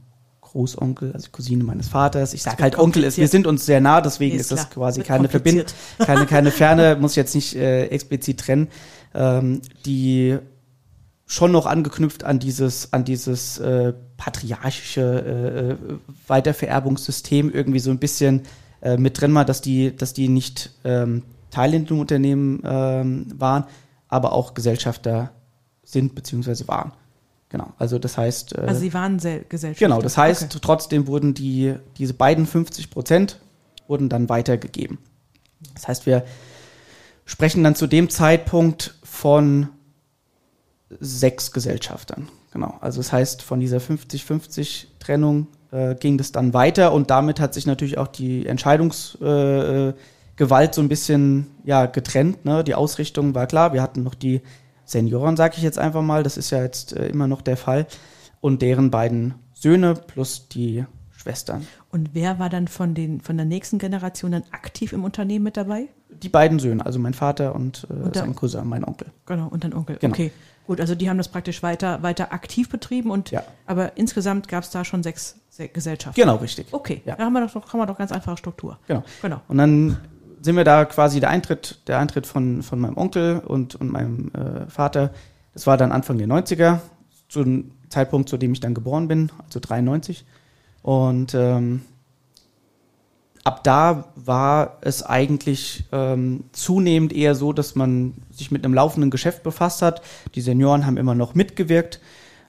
Speaker 3: Großonkel, also Cousine meines Vaters. Ich sage halt Onkel, ist, wir sind uns sehr nah, deswegen
Speaker 2: Nee,
Speaker 3: ist,
Speaker 2: ist
Speaker 3: das quasi keine Verbindung, keine, keine Ferne, muss ich jetzt nicht äh, explizit trennen, ähm, die schon noch angeknüpft an dieses, an dieses äh, patriarchische äh, äh, Weitervererbungssystem irgendwie so ein bisschen äh, mit drin war, dass die, dass die nicht ähm, Teil in dem Unternehmen ähm, waren, aber auch Gesellschafter sind beziehungsweise waren. Genau, also das heißt, äh,
Speaker 2: Also sie waren Sel Gesellschaft.
Speaker 3: genau, das heißt,
Speaker 2: Okay.
Speaker 3: trotzdem wurden die, diese beiden 50 Prozent wurden dann weitergegeben. Das heißt, wir sprechen dann zu dem Zeitpunkt von sechs Gesellschaftern. Genau. Also das heißt, von dieser 50-50-Trennung äh, ging das dann weiter und damit hat sich natürlich auch die Entscheidungsgewalt äh, Gewalt so ein bisschen ja, getrennt. Ne? Die Ausrichtung war klar. Wir hatten noch die Senioren, sage ich jetzt einfach mal. Das ist ja jetzt äh, immer noch der Fall. Und deren beiden Söhne plus die Schwestern.
Speaker 2: Und wer war dann von, den, von der nächsten Generation dann aktiv im Unternehmen mit dabei?
Speaker 3: Die beiden Söhne, also mein Vater und, äh,
Speaker 2: Und
Speaker 3: sein Cousin, mein Onkel.
Speaker 2: Genau, und dann Onkel.
Speaker 3: Genau.
Speaker 2: Okay, gut, also die haben das praktisch weiter, weiter aktiv betrieben und
Speaker 3: Ja.
Speaker 2: aber insgesamt gab es da schon sechs Se Gesellschaften.
Speaker 3: Genau, richtig.
Speaker 2: Okay,
Speaker 3: Ja.
Speaker 2: da haben wir doch, haben wir doch ganz einfache Struktur.
Speaker 3: Genau.
Speaker 2: Genau.
Speaker 3: Und dann sind wir da quasi der Eintritt, der Eintritt von, von meinem Onkel und, und meinem äh, Vater. Das war dann Anfang der 90er, zu dem Zeitpunkt, zu dem ich dann geboren bin, also 93. Und ähm, ab da war es eigentlich ähm, zunehmend eher so, dass man sich mit einem laufenden Geschäft befasst hat. Die Senioren haben immer noch mitgewirkt,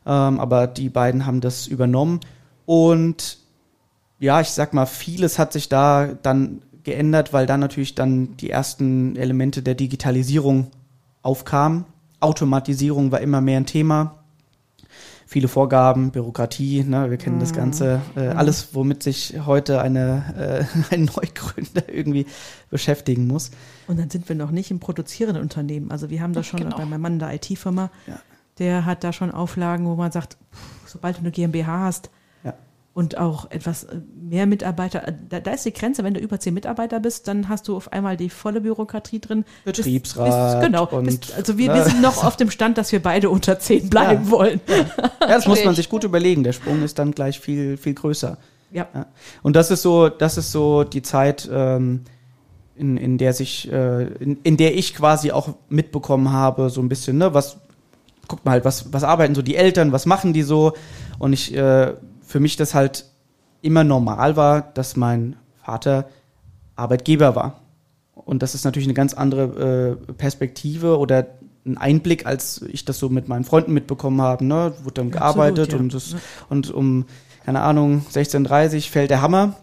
Speaker 3: ähm, aber die beiden haben das übernommen. Und ja, ich sag mal, vieles hat sich da dann geändert, weil dann natürlich dann die ersten Elemente der Digitalisierung aufkamen. Automatisierung war immer mehr ein Thema. Viele Vorgaben, Bürokratie, ne, wir kennen
Speaker 2: Mhm.
Speaker 3: das Ganze, äh, alles, womit sich heute eine, äh, ein Neugründer irgendwie beschäftigen muss.
Speaker 2: Und dann sind wir noch nicht im produzierenden Unternehmen. Also wir haben da schon
Speaker 5: Genau.
Speaker 2: bei meinem Mann in der IT-Firma,
Speaker 3: Ja.
Speaker 2: der hat da schon Auflagen, wo man sagt, pff, sobald du eine GmbH hast. Und auch etwas äh, mehr Mitarbeiter, äh, da, da ist die Grenze, wenn du über zehn Mitarbeiter bist, dann hast du auf einmal die volle Bürokratie drin.
Speaker 3: Betriebsrat
Speaker 2: Bist, genau.
Speaker 3: und,
Speaker 2: bist, also wir,
Speaker 3: ne?
Speaker 2: wir sind noch auf dem Stand, dass wir beide unter zehn bleiben
Speaker 3: Ja.
Speaker 2: wollen.
Speaker 3: Ja, das muss man sich gut überlegen. Der Sprung ist dann gleich viel, viel größer.
Speaker 2: Ja.
Speaker 3: Ja. Und das ist so, das ist so die Zeit, ähm, in, in der sich, äh, in, in der ich quasi auch mitbekommen habe, so ein bisschen, ne, was, guckt mal halt, was, was arbeiten so die Eltern, was machen die so? Und ich, äh, für mich das halt immer normal war, dass mein Vater Arbeitgeber war. Und das ist natürlich eine ganz andere äh, Perspektive oder ein Einblick, als ich das so mit meinen Freunden mitbekommen habe. Ne? Wurde dann gearbeitet
Speaker 2: ja.
Speaker 3: und, das, und um, keine Ahnung, 16.30 fällt der Hammer.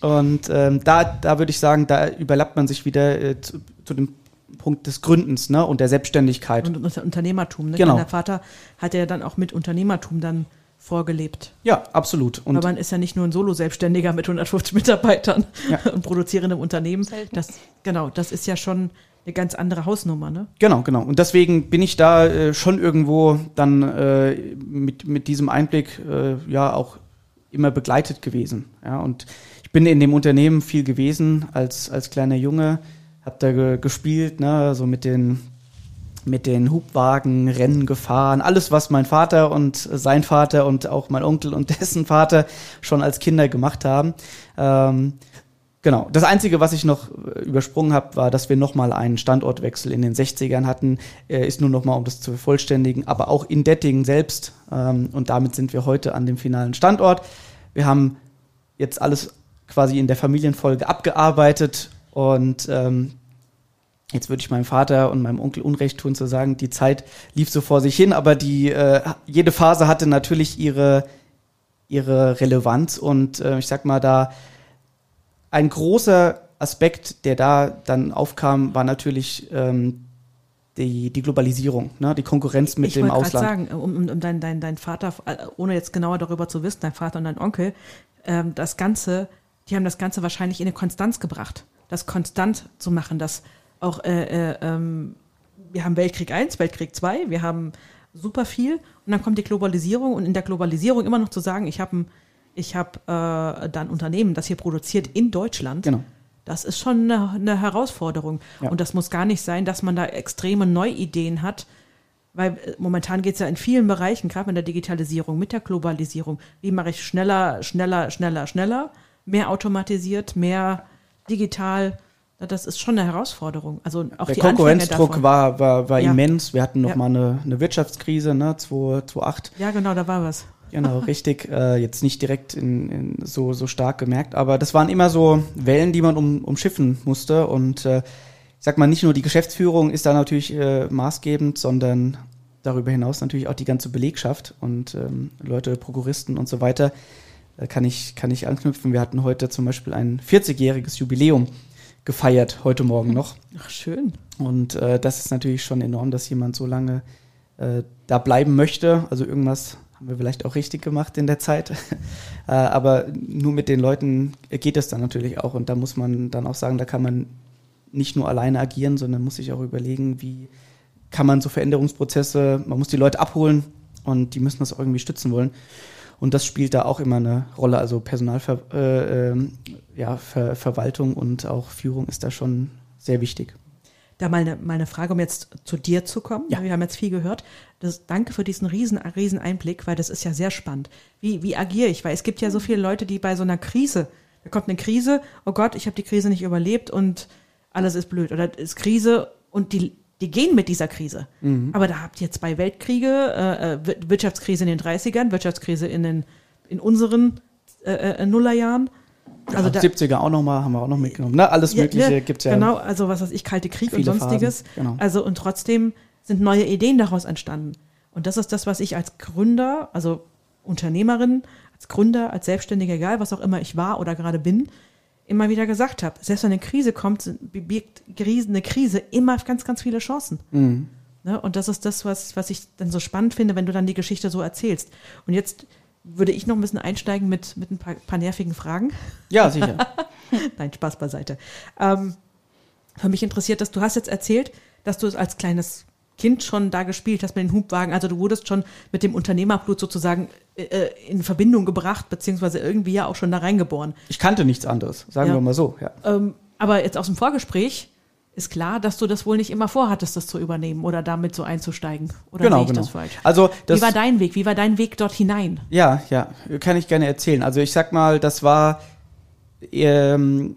Speaker 3: Und ähm, da, da würde ich sagen, da überlappt man sich wieder äh, zu, zu dem Punkt des Gründens ne? und der Selbstständigkeit.
Speaker 2: Und unter Unternehmertum. Ne?
Speaker 3: Genau.
Speaker 2: Der Vater hat ja dann auch mit Unternehmertum dann vorgelebt.
Speaker 3: ja, absolut. Und
Speaker 2: Aber man ist ja nicht nur ein Solo-Selbstständiger mit 150 Mitarbeitern
Speaker 3: Ja.
Speaker 2: und produzierendem Unternehmen.
Speaker 5: Selten.
Speaker 2: Das, genau, das ist ja schon eine ganz andere Hausnummer. Ne?
Speaker 3: Genau, genau. Und deswegen bin ich da äh, schon irgendwo dann äh, mit, mit diesem Einblick äh, ja auch immer begleitet gewesen. Ja, und ich bin in dem Unternehmen viel gewesen als, als kleiner Junge, hab da ge gespielt, ne, so mit den mit den Hubwagen, Rennen gefahren, alles, was mein Vater und sein Vater und auch mein Onkel und dessen Vater schon als Kinder gemacht haben. Ähm, Genau. Das Einzige, was ich noch äh, übersprungen habe, war, dass wir nochmal einen Standortwechsel in den 60ern hatten. Äh, ist nur nochmal, um das zu vervollständigen, aber auch in Dettingen selbst. Ähm, und damit sind wir heute an dem finalen Standort. Wir haben jetzt alles quasi in der Familienfolge abgearbeitet und ähm, Jetzt würde ich meinem Vater und meinem Onkel Unrecht tun zu sagen, die Zeit lief so vor sich hin, aber die äh, jede Phase hatte natürlich ihre ihre Relevanz und äh, ich sag mal da ein großer Aspekt, der da dann aufkam, war natürlich ähm, die, die Globalisierung, ne? die Konkurrenz mit
Speaker 2: ich
Speaker 3: dem
Speaker 2: wollte gerade
Speaker 3: Ausland.
Speaker 2: sagen, um, um, um dein, dein, dein Vater, äh, ohne jetzt genauer darüber zu wissen, dein Vater und dein Onkel, ähm, das Ganze, die haben das Ganze wahrscheinlich in eine Konstanz gebracht. Das konstant zu machen, das auch, äh, äh, ähm, wir haben Weltkrieg 1, Weltkrieg 2, wir haben super viel und dann kommt die Globalisierung und in der Globalisierung immer noch zu sagen, ich habe ein, ich habe äh, da ein Unternehmen, das hier produziert in Deutschland.
Speaker 3: Genau.
Speaker 2: Das ist schon eine, eine Herausforderung.
Speaker 3: Ja.
Speaker 2: Und das muss gar nicht sein, dass man da extreme Neuideen hat, weil äh, momentan geht es ja in vielen Bereichen, gerade mit der Digitalisierung, mit der Globalisierung, wie mache ich schneller, schneller, schneller, schneller, mehr automatisiert, mehr digital. Das ist schon eine Herausforderung. Also auch
Speaker 3: Der
Speaker 2: die
Speaker 3: Konkurrenzdruck war, war, war
Speaker 2: Ja.
Speaker 3: immens. Wir hatten noch
Speaker 2: Ja.
Speaker 3: mal eine, eine Wirtschaftskrise, ne, 2008.
Speaker 2: Ja, genau, da war was.
Speaker 3: Genau, richtig. Äh, jetzt nicht direkt in, in so, so stark gemerkt, aber das waren immer so Wellen, die man um, umschiffen musste. Und äh, ich sag mal, nicht nur die Geschäftsführung ist da natürlich äh, maßgebend, sondern darüber hinaus natürlich auch die ganze Belegschaft und ähm, Leute, Prokuristen und so weiter. Da kann ich, kann ich anknüpfen. Wir hatten heute zum Beispiel ein 40-jähriges Jubiläum gefeiert, heute Morgen noch.
Speaker 2: Ach, schön.
Speaker 3: Und äh, das ist natürlich schon enorm, dass jemand so lange äh, da bleiben möchte. Also irgendwas haben wir vielleicht auch richtig gemacht in der Zeit. äh, aber nur mit den Leuten geht es dann natürlich auch. Und da muss man dann auch sagen, da kann man nicht nur alleine agieren, sondern muss sich auch überlegen, wie kann man so Veränderungsprozesse, man muss die Leute abholen und die müssen das irgendwie stützen wollen. Und das spielt da auch immer eine Rolle. Also Personalver äh, ähm, ja, Ver Verwaltung und auch Führung ist da schon sehr wichtig.
Speaker 2: Da mal eine, mal eine Frage, um jetzt zu dir zu kommen.
Speaker 3: Ja.
Speaker 2: Wir haben jetzt viel gehört. Das, danke für diesen riesen, riesen Einblick, weil das ist ja sehr spannend. Wie, wie agiere ich? Weil es gibt ja so viele Leute, die bei so einer Krise, da kommt eine Krise, oh Gott, ich habe die Krise nicht überlebt und alles ist blöd. Oder es ist Krise und die, die gehen mit dieser Krise. Aber da habt ihr zwei Weltkriege, äh, äh, Wir- Wirtschaftskrise in den 30ern, Wirtschaftskrise in, den, in unseren äh, äh, Nullerjahren. Also da,
Speaker 3: 70er auch nochmal, haben wir auch noch mitgenommen. Ne? Alles
Speaker 2: Ja,
Speaker 3: Mögliche
Speaker 2: ne,
Speaker 3: gibt's ja.
Speaker 2: Genau, also was weiß ich, Kalte Krieg und sonstiges.
Speaker 3: Genau.
Speaker 2: Also und trotzdem sind neue Ideen daraus entstanden. Und das ist das, was ich als Gründer, also Unternehmerin, als Gründer, als Selbstständiger, egal was auch immer ich war oder gerade bin, immer wieder gesagt habe. Selbst wenn eine Krise kommt, birgt eine Krise immer ganz, ganz viele Chancen.
Speaker 3: Mhm.
Speaker 2: Ne? Und das ist das, was, was ich dann so spannend finde, wenn du dann die Geschichte so erzählst. Und jetzt würde ich noch ein bisschen einsteigen mit, mit ein paar, paar nervigen Fragen.
Speaker 3: Ja, sicher.
Speaker 2: Nein, Spaß beiseite. Ähm, für mich interessiert das, du hast jetzt erzählt, dass du es als kleines Kind schon da gespielt hast mit den Hubwagen. Also du wurdest schon mit dem Unternehmerblut sozusagen äh, äh, in Verbindung gebracht, beziehungsweise irgendwie ja auch schon da reingeboren.
Speaker 3: Ich kannte nichts anderes, sagen
Speaker 2: Ja.
Speaker 3: wir mal so. Ja.
Speaker 2: Ähm, aber jetzt aus dem Vorgespräch ist klar, dass du das wohl nicht immer vorhattest, das zu übernehmen oder damit so einzusteigen. Oder
Speaker 3: Genau, genau.
Speaker 2: das?
Speaker 3: Also das,
Speaker 2: Wie war dein Weg? Wie war dein Weg dort hinein?
Speaker 3: Ja, ja, kann ich gerne erzählen. Also ich sag mal, das war ähm,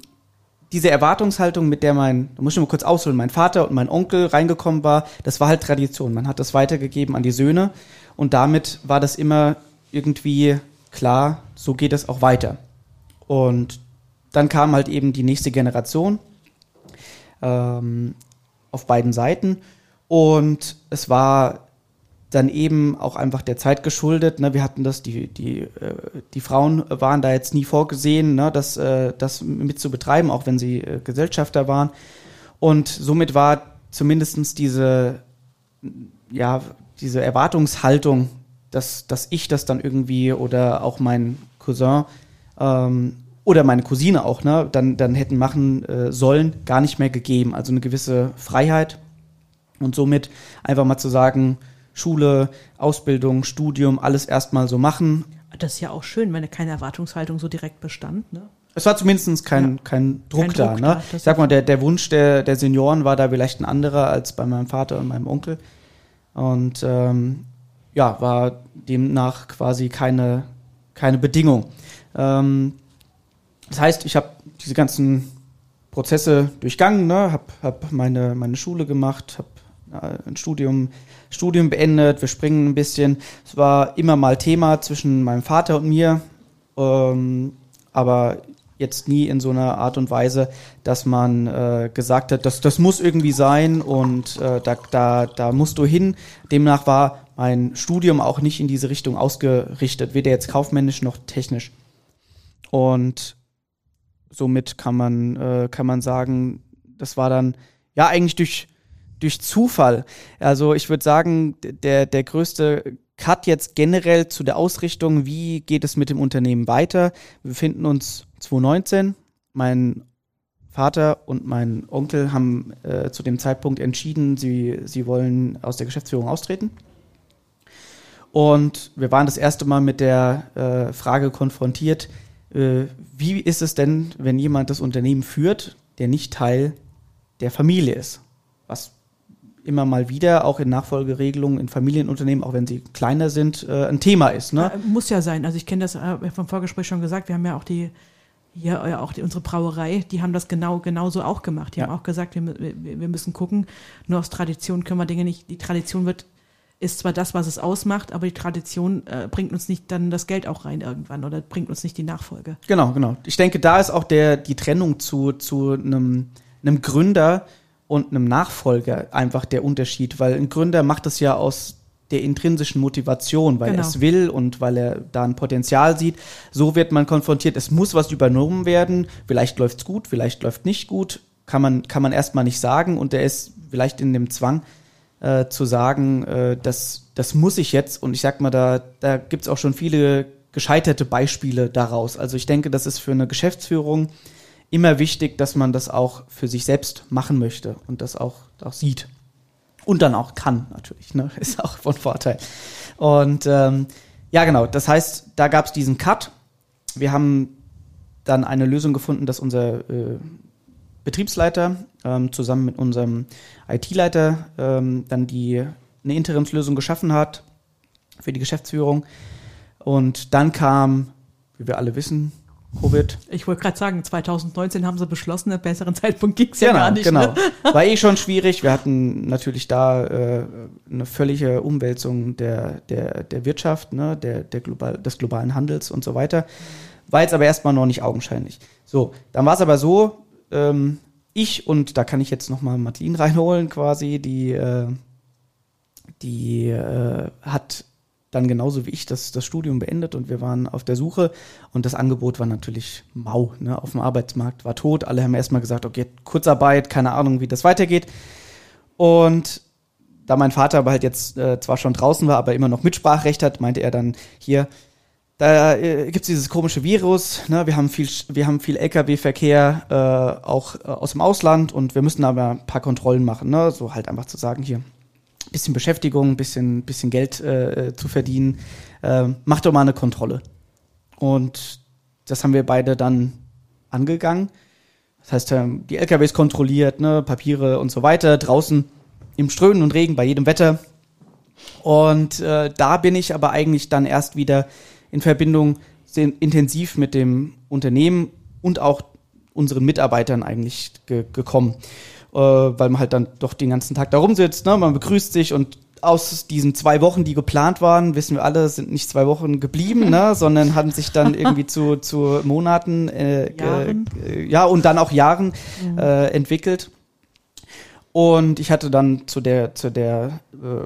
Speaker 3: diese Erwartungshaltung, mit der mein, da muss ich mal kurz ausholen, mein Vater und mein Onkel reingekommen war, das war halt Tradition. Man hat das weitergegeben an die Söhne und damit war das immer irgendwie klar, so geht es auch weiter. Und dann kam halt eben die nächste Generation ähm, auf beiden Seiten und es war dann eben auch einfach der Zeit geschuldet. Ne? Wir hatten das, die, die, äh, die Frauen waren da jetzt nie vorgesehen, ne? das, äh, das mit zu betreiben, auch wenn sie äh, Gesellschafter waren. Und somit war zumindestens diese, ja, diese Erwartungshaltung, dass, dass ich das dann irgendwie oder auch mein Cousin ähm, oder meine Cousine auch, ne, dann, dann hätten machen äh, sollen, gar nicht mehr gegeben. Also eine gewisse Freiheit und somit einfach mal zu sagen, Schule, Ausbildung, Studium, alles erstmal so machen.
Speaker 2: Das ist ja auch schön, wenn keine Erwartungshaltung so direkt bestand. Ne?
Speaker 3: Es war zumindest kein, kein Druck
Speaker 2: Kein
Speaker 3: da.
Speaker 2: Druck
Speaker 3: ne?
Speaker 2: da,
Speaker 3: Ich sag mal, der, der Wunsch der, der Senioren war da vielleicht ein anderer als bei meinem Vater und meinem Onkel. Und ähm, ja, war demnach quasi keine, keine Bedingung. Ähm, das heißt, ich habe diese ganzen Prozesse durchgangen, ne? habe hab meine, meine Schule gemacht, habe ein Studium, Studium beendet, wir springen ein bisschen. Es war immer mal Thema zwischen meinem Vater und mir, ähm, aber jetzt nie in so einer Art und Weise, dass man äh, gesagt hat, das, das muss irgendwie sein und äh, da, da, da musst du hin. Demnach war mein Studium auch nicht in diese Richtung ausgerichtet, weder jetzt kaufmännisch noch technisch. Und somit kann man, äh, kann man sagen, das war dann ja eigentlich durch, durch Zufall. Also ich würde sagen, der, der größte Cut jetzt generell zu der Ausrichtung, wie geht es mit dem Unternehmen weiter. Wir befinden uns 2019. Mein Vater und mein Onkel haben äh, zu dem Zeitpunkt entschieden, sie, sie wollen aus der Geschäftsführung austreten. Und wir waren das erste Mal mit der äh, Frage konfrontiert, äh, wie ist es denn, wenn jemand das Unternehmen führt, der nicht Teil der Familie ist? Was immer mal wieder auch in Nachfolgeregelungen in Familienunternehmen, auch wenn sie kleiner sind, äh, ein Thema ist. Ne?
Speaker 2: Äh, Muss ja sein. Also ich kenne das äh, vom Vorgespräch schon gesagt. Wir haben ja auch die hier äh, auch die, unsere Brauerei, die haben das genau genauso auch gemacht. Die
Speaker 3: Ja.
Speaker 2: haben auch gesagt, wir, wir müssen gucken. Nur aus Tradition können wir Dinge nicht. Die Tradition wird ist zwar das, was es ausmacht, aber die Tradition äh, bringt uns nicht dann das Geld auch rein irgendwann oder bringt uns nicht die Nachfolge.
Speaker 3: Genau, genau. Ich denke, da ist auch der, die Trennung zu, zu einem, einem Gründer und einem Nachfolger einfach der Unterschied, weil ein Gründer macht es ja aus der intrinsischen Motivation, weil
Speaker 2: Genau.
Speaker 3: er es will und weil er da ein Potenzial sieht. So wird man konfrontiert, es muss was übernommen werden, vielleicht läuft's gut, vielleicht läuft nicht gut, kann man, kann man erstmal nicht sagen und er ist vielleicht in dem Zwang, äh, zu sagen, äh, das, das muss ich jetzt. Und ich sag mal, da, da gibt's auch schon viele gescheiterte Beispiele daraus. Also ich denke, das ist für eine Geschäftsführung immer wichtig, dass man das auch für sich selbst machen möchte und das auch, auch sieht. Und dann auch kann, natürlich. Ne? Ist auch von Vorteil. Und ähm, ja, genau. Das heißt, da gab's diesen Cut. Wir haben dann eine Lösung gefunden, dass unser äh, Betriebsleiter ähm, zusammen mit unserem IT-Leiter ähm, dann die eine Interimslösung geschaffen hat für die Geschäftsführung. Und dann kam, wie wir alle wissen, Covid.
Speaker 2: Ich wollte gerade sagen, 2019 haben sie beschlossen, einen besseren Zeitpunkt ging's ja gar nicht.
Speaker 3: genau.
Speaker 2: Ne?
Speaker 3: War eh schon schwierig. Wir hatten natürlich da äh, eine völlige Umwälzung der, der, der Wirtschaft, ne, der, der global, des globalen Handels und so weiter. war jetzt aber erstmal noch nicht augenscheinlich. So, dann war es aber so, ähm, ich und da kann ich jetzt nochmal Madeline reinholen quasi, die, äh, die äh, hat dann genauso wie ich das, das Studium beendet und wir waren auf der Suche und das Angebot war natürlich mau ne, auf dem Arbeitsmarkt, war tot. Alle haben erstmal gesagt, okay, Kurzarbeit, keine Ahnung, wie das weitergeht. Und da mein Vater aber halt jetzt äh, zwar schon draußen war, aber immer noch Mitspracherecht hat, meinte er dann hier, da äh, gibt es dieses komische Virus, ne? wir haben viel, wir haben viel Lkw-Verkehr, äh, auch äh, aus dem Ausland und wir müssen aber ein paar Kontrollen machen, ne? so halt einfach zu sagen, hier, bisschen Beschäftigung, bisschen, bisschen Geld äh, zu verdienen, äh, mach doch mal eine Kontrolle. Und das haben wir beide dann angegangen. Das heißt, ähm, die LKWs kontrolliert, ne, Papiere und so weiter, draußen im Strömen und Regen, bei jedem Wetter. Und äh, da bin ich aber eigentlich dann erst wieder in Verbindung sehr intensiv mit dem Unternehmen und auch unseren Mitarbeitern eigentlich ge gekommen äh, weil man halt dann doch den ganzen Tag da rumsitzt, ne? man begrüßt sich und aus diesen zwei Wochen, die geplant waren, wissen wir alle, sind nicht zwei Wochen geblieben, ne, sondern haben sich dann irgendwie zu, zu Monaten, äh, äh, ja, und dann auch Jahren mhm. äh, entwickelt. Und ich hatte dann zu der, zu der, äh,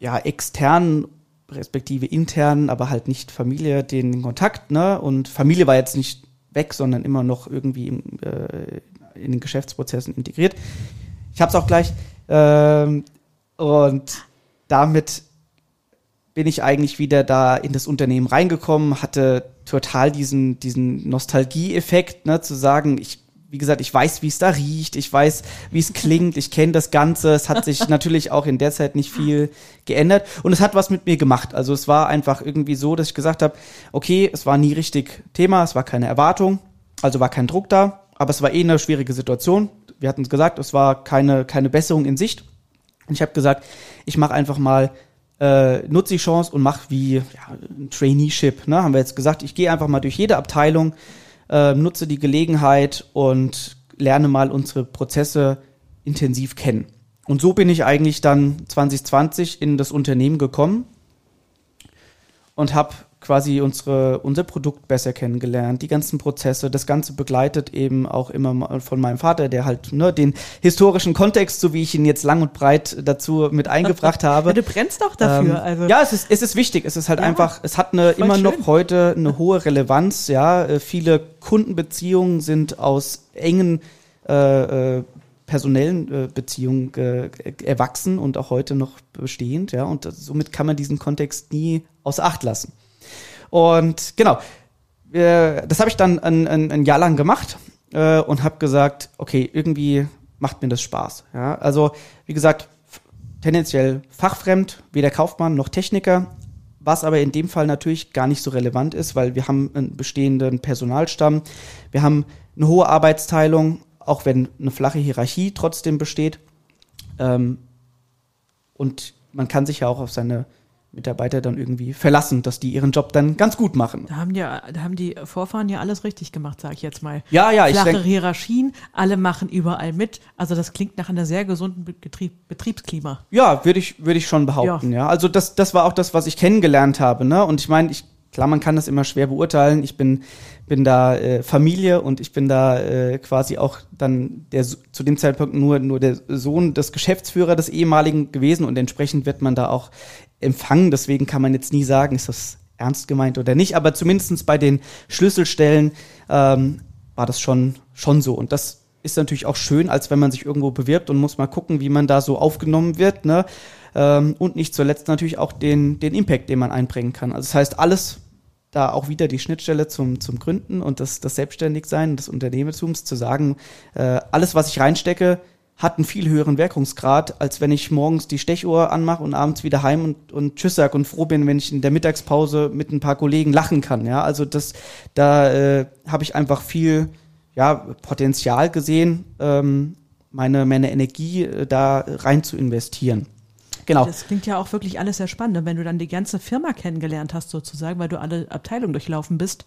Speaker 3: ja, externen, respektive internen, aber halt nicht Familie, den Kontakt, ne, und Familie war jetzt nicht weg, sondern immer noch irgendwie im, äh, in den Geschäftsprozessen integriert. Ich habe es auch gleich. Ähm, und damit bin ich eigentlich wieder da in das Unternehmen reingekommen, hatte total diesen, diesen Nostalgie-Effekt, ne, zu sagen, ich, wie gesagt, ich weiß, wie es da riecht, ich weiß, wie es klingt, ich kenne das Ganze. Es hat sich natürlich auch in der Zeit nicht viel geändert und es hat was mit mir gemacht. Also es war einfach irgendwie so, dass ich gesagt habe, okay, es war nie richtig Thema, es war keine Erwartung, also war kein Druck da aber es war eh eine schwierige Situation. Wir hatten es gesagt, es war keine, keine Besserung in Sicht. Und ich habe gesagt, ich mache einfach mal, äh, nutze die Chance und mache wie ja, ein Traineeship. Ne? Haben wir jetzt gesagt, ich gehe einfach mal durch jede Abteilung, äh, nutze die Gelegenheit und lerne mal unsere Prozesse intensiv kennen. Und so bin ich eigentlich dann 2020 in das Unternehmen gekommen und habe quasi unsere, unser Produkt besser kennengelernt, die ganzen Prozesse, das Ganze begleitet eben auch immer von meinem Vater, der halt ne, den historischen Kontext, so wie ich ihn jetzt lang und breit dazu mit eingebracht habe.
Speaker 2: Ja, du brennst doch dafür.
Speaker 3: Ähm, also. Ja, es ist, es ist wichtig. Es ist halt ja, einfach, es hat eine immer schön. noch heute eine hohe Relevanz. Ja, äh, viele Kundenbeziehungen sind aus engen äh, äh, personellen äh, Beziehungen äh, erwachsen und auch heute noch bestehend, ja, und somit kann man diesen Kontext nie außer Acht lassen. Und genau, das habe ich dann ein, ein, ein, Jahr lang gemacht äh, und habe gesagt, okay, irgendwie macht mir das Spaß. Ja? Also wie gesagt, tendenziell fachfremd, weder Kaufmann noch Techniker, was aber in dem Fall natürlich gar nicht so relevant ist, weil wir haben einen bestehenden Personalstamm, wir haben eine hohe Arbeitsteilung, auch wenn eine flache Hierarchie trotzdem besteht. Ähm, und man kann sich ja auch auf seine Mitarbeiter dann irgendwie verlassen, dass die ihren Job dann ganz gut machen.
Speaker 2: Da haben, ja, da haben die Vorfahren ja alles richtig gemacht, sage ich jetzt mal.
Speaker 3: Ja, ja,
Speaker 2: ich Flache denk, Hierarchien, alle machen überall mit. Also das klingt nach einer sehr gesunden Betrieb, Betriebsklima.
Speaker 3: Ja, würde ich, würde ich schon behaupten, ja. ja. Also das, das war auch das, was ich kennengelernt habe. Ne? Und ich meine, ich, klar, man kann das immer schwer beurteilen. Ich bin, bin da äh, Familie und ich bin da äh, quasi auch dann der zu dem Zeitpunkt nur, nur der Sohn des Geschäftsführers des ehemaligen gewesen und entsprechend wird man da auch empfangen. Deswegen kann man jetzt nie sagen, ist das ernst gemeint oder nicht. Aber zumindestens bei den Schlüsselstellen ähm, war das schon, schon so. Und das ist natürlich auch schön, als wenn man sich irgendwo bewirbt und muss mal gucken, wie man da so aufgenommen wird. Ne? Ähm, und nicht zuletzt natürlich auch den, den Impact, den man einbringen kann. Also das heißt, alles da auch wieder die Schnittstelle zum, zum Gründen und das, das Selbstständigsein des Unternehmertums zu sagen, äh, alles, was ich reinstecke, hat einen viel höheren Wirkungsgrad, als wenn ich morgens die Stechuhr anmache und abends wieder heim und, und Tschüss sag und froh bin, wenn ich in der Mittagspause mit ein paar Kollegen lachen kann. Ja, also das, da äh, habe ich einfach viel ja, Potenzial gesehen, ähm, meine, meine Energie äh, da rein zu investieren.
Speaker 2: Genau. Das klingt ja auch wirklich alles sehr spannend. wenn du dann die ganze Firma kennengelernt hast, sozusagen, weil du alle Abteilungen durchlaufen bist,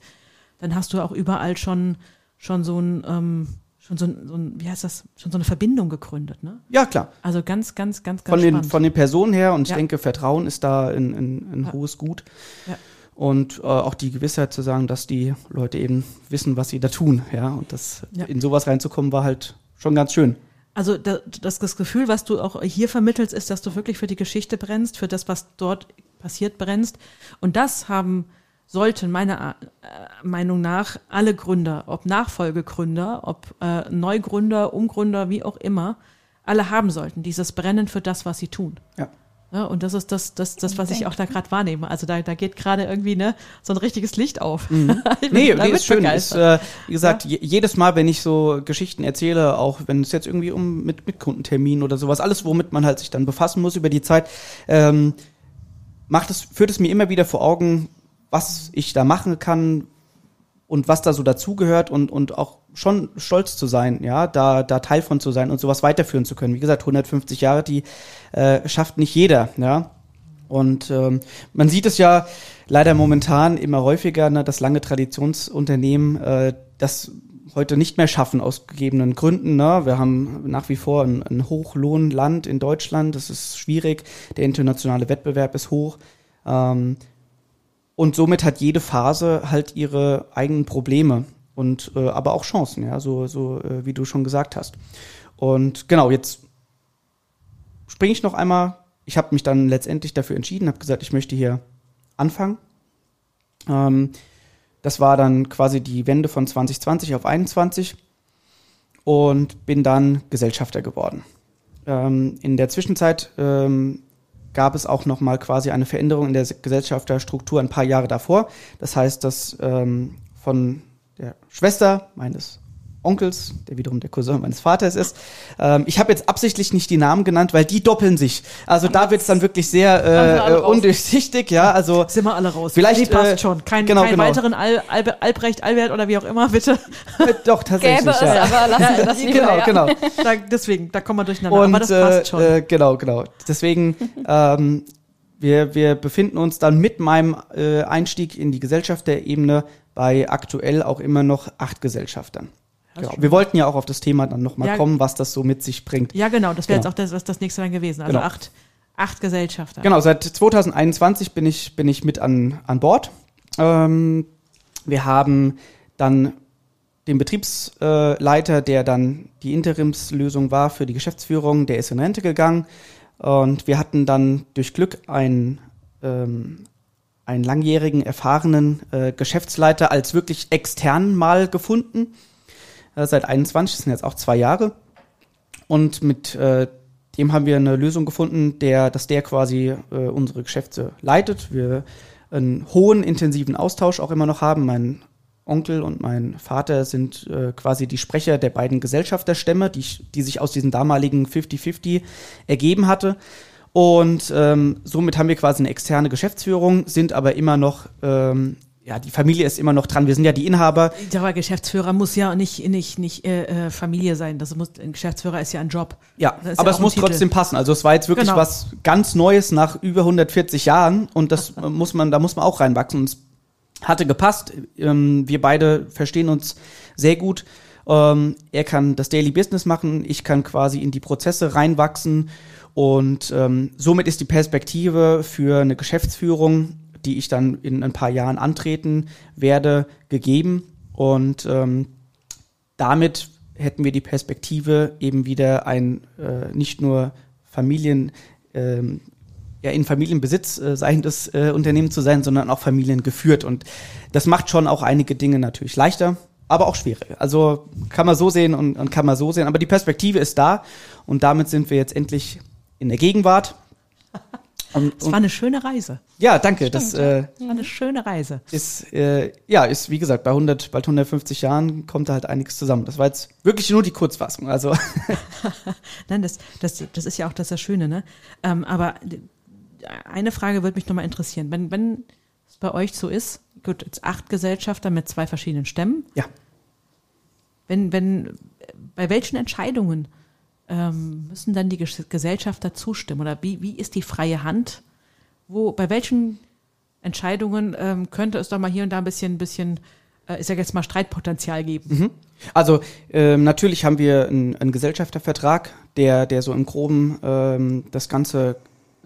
Speaker 2: dann hast du auch überall schon, schon so ein, ähm, schon so ein, so ein, wie heißt das, schon so eine Verbindung gegründet, ne?
Speaker 3: Ja, klar.
Speaker 2: Also ganz, ganz, ganz, ganz
Speaker 3: von den, spannend. Von den Personen her und ich ja. denke, Vertrauen ist da ein, ein, ein ja. hohes Gut. Ja. und äh, auch die Gewissheit zu sagen, dass die Leute eben wissen, was sie da tun. Ja, und das in sowas reinzukommen war halt schon ganz schön.
Speaker 2: Also da, das, das Gefühl, was du auch hier vermittelst, ist, dass du wirklich für die Geschichte brennst, für das, was dort passiert, brennst. Und das haben sollten meiner äh, Meinung nach alle Gründer, ob Nachfolgegründer, ob äh, Neugründer, Umgründer, wie auch immer, alle haben sollten, dieses Brennen für das, was sie tun.
Speaker 3: Ja.
Speaker 2: Ja, und das ist das, das, das was ich auch da gerade wahrnehme. Also da, da geht gerade irgendwie ne, so ein richtiges Licht auf.
Speaker 3: Mhm. Nee, nee ist schön. Ist, äh, wie gesagt, je, jedes Mal, wenn ich so Geschichten erzähle, auch wenn es jetzt irgendwie um mit, mit Kundenterminen oder sowas, alles, womit man halt sich dann befassen muss über die Zeit, ähm, macht es, führt es mir immer wieder vor Augen, was ich da machen kann und was da so dazugehört und, und auch schon stolz zu sein, ja, da, da Teil von zu sein und sowas weiterführen zu können. Wie gesagt, 150 Jahre, die äh, schafft nicht jeder, ja. Und ähm, man sieht es ja leider momentan immer häufiger, ne, dass lange Traditionsunternehmen äh, das heute nicht mehr schaffen aus gegebenen Gründen. Ne? Wir haben nach wie vor ein, ein Hochlohnland in Deutschland. Das ist schwierig. Der internationale Wettbewerb ist hoch. Ähm, und somit hat jede Phase halt ihre eigenen Probleme und äh, aber auch Chancen, ja, so, so äh, wie du schon gesagt hast. Und genau, jetzt springe ich noch einmal. Ich habe mich dann letztendlich dafür entschieden, habe gesagt, ich möchte hier anfangen. Ähm, das war dann quasi die Wende von 2020 auf 21 und bin dann Gesellschafter geworden. Ähm, in der Zwischenzeit ähm, gab es auch noch mal quasi eine Veränderung in der Gesellschafterstruktur ein paar Jahre davor. Das heißt, dass ähm, von der Schwester meines Onkels, der wiederum der Cousin meines Vaters ist. Ähm, ich habe jetzt absichtlich nicht die Namen genannt, weil die doppeln sich. Also da wird es dann wirklich sehr äh, undurchsichtig, ja. Also
Speaker 2: Sind wir alle raus.
Speaker 3: Vielleicht,
Speaker 2: Die passt
Speaker 3: äh,
Speaker 2: schon. Kein,
Speaker 3: genau,
Speaker 2: kein
Speaker 3: genau.
Speaker 2: weiteren Al, Al, Albrecht, Albert oder wie auch immer, bitte.
Speaker 3: äh, doch tatsächlich.
Speaker 5: Gäbe es,
Speaker 3: ja.
Speaker 5: aber lassen wir das lieber.
Speaker 3: genau,
Speaker 5: ja.
Speaker 3: genau.
Speaker 2: Da, deswegen, da kommen wir durcheinander.
Speaker 3: Und
Speaker 2: Aber das passt schon.
Speaker 3: Äh, äh, genau, genau. Deswegen, ähm, wir, wir befinden uns dann mit meinem äh, Einstieg in die Gesellschafterebene bei aktuell auch immer noch acht Gesellschaftern. Genau. Wir wollten ja auch auf das Thema dann nochmal
Speaker 2: Ja.
Speaker 3: kommen, was das so mit sich bringt.
Speaker 2: ja, genau. Das wäre
Speaker 3: genau.
Speaker 2: jetzt auch das, was das nächste dann gewesen. Also
Speaker 3: Genau.
Speaker 2: acht, acht Gesellschafter.
Speaker 3: Genau, seit 2021 bin ich, bin ich mit an, an Bord. Ähm, wir haben dann den Betriebsleiter, der dann die Interimslösung war für die Geschäftsführung, der ist in Rente gegangen. Und wir hatten dann durch Glück einen, ähm, einen langjährigen, erfahrenen äh, Geschäftsleiter als wirklich extern mal gefunden. Äh, seit 21, das sind jetzt auch zwei Jahre. Und mit äh, dem haben wir eine Lösung gefunden, der, dass der quasi äh, unsere Geschäfte leitet. Wir einen hohen, intensiven Austausch auch immer noch haben. Mein Onkel und mein Vater sind äh, quasi die Sprecher der beiden Gesellschafterstämme, die, die sich aus diesem damaligen 50-50 ergeben hatte. Und ähm, somit haben wir quasi eine externe Geschäftsführung, sind aber immer noch, ähm, ja, die Familie ist immer noch dran. Wir sind ja die Inhaber.
Speaker 2: Der Geschäftsführer muss ja nicht, nicht, nicht äh, äh, Familie sein. Das muss, ein Geschäftsführer ist ja ein Job.
Speaker 3: Ja, aber
Speaker 2: ja
Speaker 3: es muss
Speaker 2: Titel.
Speaker 3: trotzdem passen. Also es war jetzt wirklich
Speaker 2: Genau.
Speaker 3: was ganz Neues nach über 140 Jahren und das muss man, da muss man auch reinwachsen. Und es hatte gepasst. Ähm, wir beide verstehen uns sehr gut. Ähm, er kann das Daily Business machen, ich kann quasi in die Prozesse reinwachsen und ähm, somit ist die Perspektive für eine Geschäftsführung, die ich dann in ein paar Jahren antreten werde, gegeben und ähm, damit hätten wir die Perspektive, eben wieder ein äh, nicht nur Familien, ähm, ja, in Familienbesitz äh, seiendes äh, Unternehmen zu sein, sondern auch familiengeführt. Und das macht schon auch einige Dinge natürlich leichter, aber auch schwieriger. Also kann man so sehen und, und kann man so sehen. Aber die Perspektive ist da und damit sind wir jetzt endlich in der Gegenwart. Und,
Speaker 2: Es war eine schöne Reise.
Speaker 3: ja, danke. das äh,
Speaker 2: Es war eine schöne Reise.
Speaker 3: ist, äh, ja, ist wie gesagt, bei 100, bald 150 Jahren kommt da halt einiges zusammen. Das war jetzt wirklich nur die Kurzfassung. Also
Speaker 2: Nein, das, das, das ist ja auch das, das Schöne, ne? Ähm, aber eine Frage würde mich nochmal interessieren. Wenn, wenn es bei euch so ist, gut, jetzt acht Gesellschafter mit zwei verschiedenen Stämmen,
Speaker 3: ja,
Speaker 2: wenn, wenn, bei welchen Entscheidungen ähm, müssen dann die Ges- Gesellschafter zustimmen? Oder wie, wie ist die freie Hand? Wo, bei welchen Entscheidungen ähm, könnte es doch mal hier und da ein bisschen, bisschen, äh, ich sage jetzt mal, Streitpotenzial geben?
Speaker 3: Also ähm, natürlich haben wir einen, einen Gesellschaftervertrag, der, der so im Groben ähm, das Ganze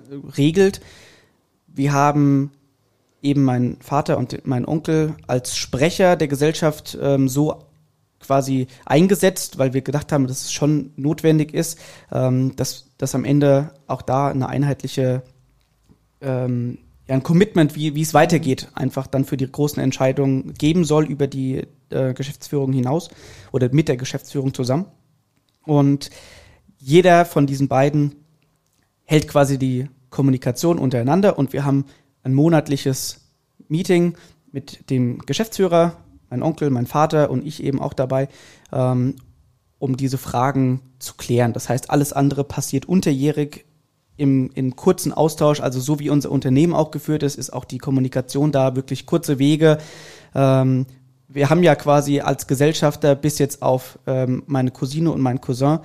Speaker 3: äh, regelt. Wir haben eben mein Vater und mein Onkel als Sprecher der Gesellschaft ähm, so quasi eingesetzt, weil wir gedacht haben, dass es schon notwendig ist, ähm, dass, dass am Ende auch da eine einheitliche ähm, ja, ein Commitment, wie, wie es weitergeht, einfach dann für die großen Entscheidungen geben soll über die äh, Geschäftsführung hinaus oder mit der Geschäftsführung zusammen. Und jeder von diesen beiden hält quasi die Kommunikation untereinander und wir haben ein monatliches Meeting mit dem Geschäftsführer, mein Onkel, mein Vater und ich eben auch dabei, ähm, um diese Fragen zu klären. Das heißt, alles andere passiert unterjährig im, im kurzen Austausch, also so wie unser Unternehmen auch geführt ist, ist auch die Kommunikation da wirklich kurze Wege. Ähm, wir haben ja quasi als Gesellschafter bis jetzt auf ähm, meine Cousine und meinen Cousin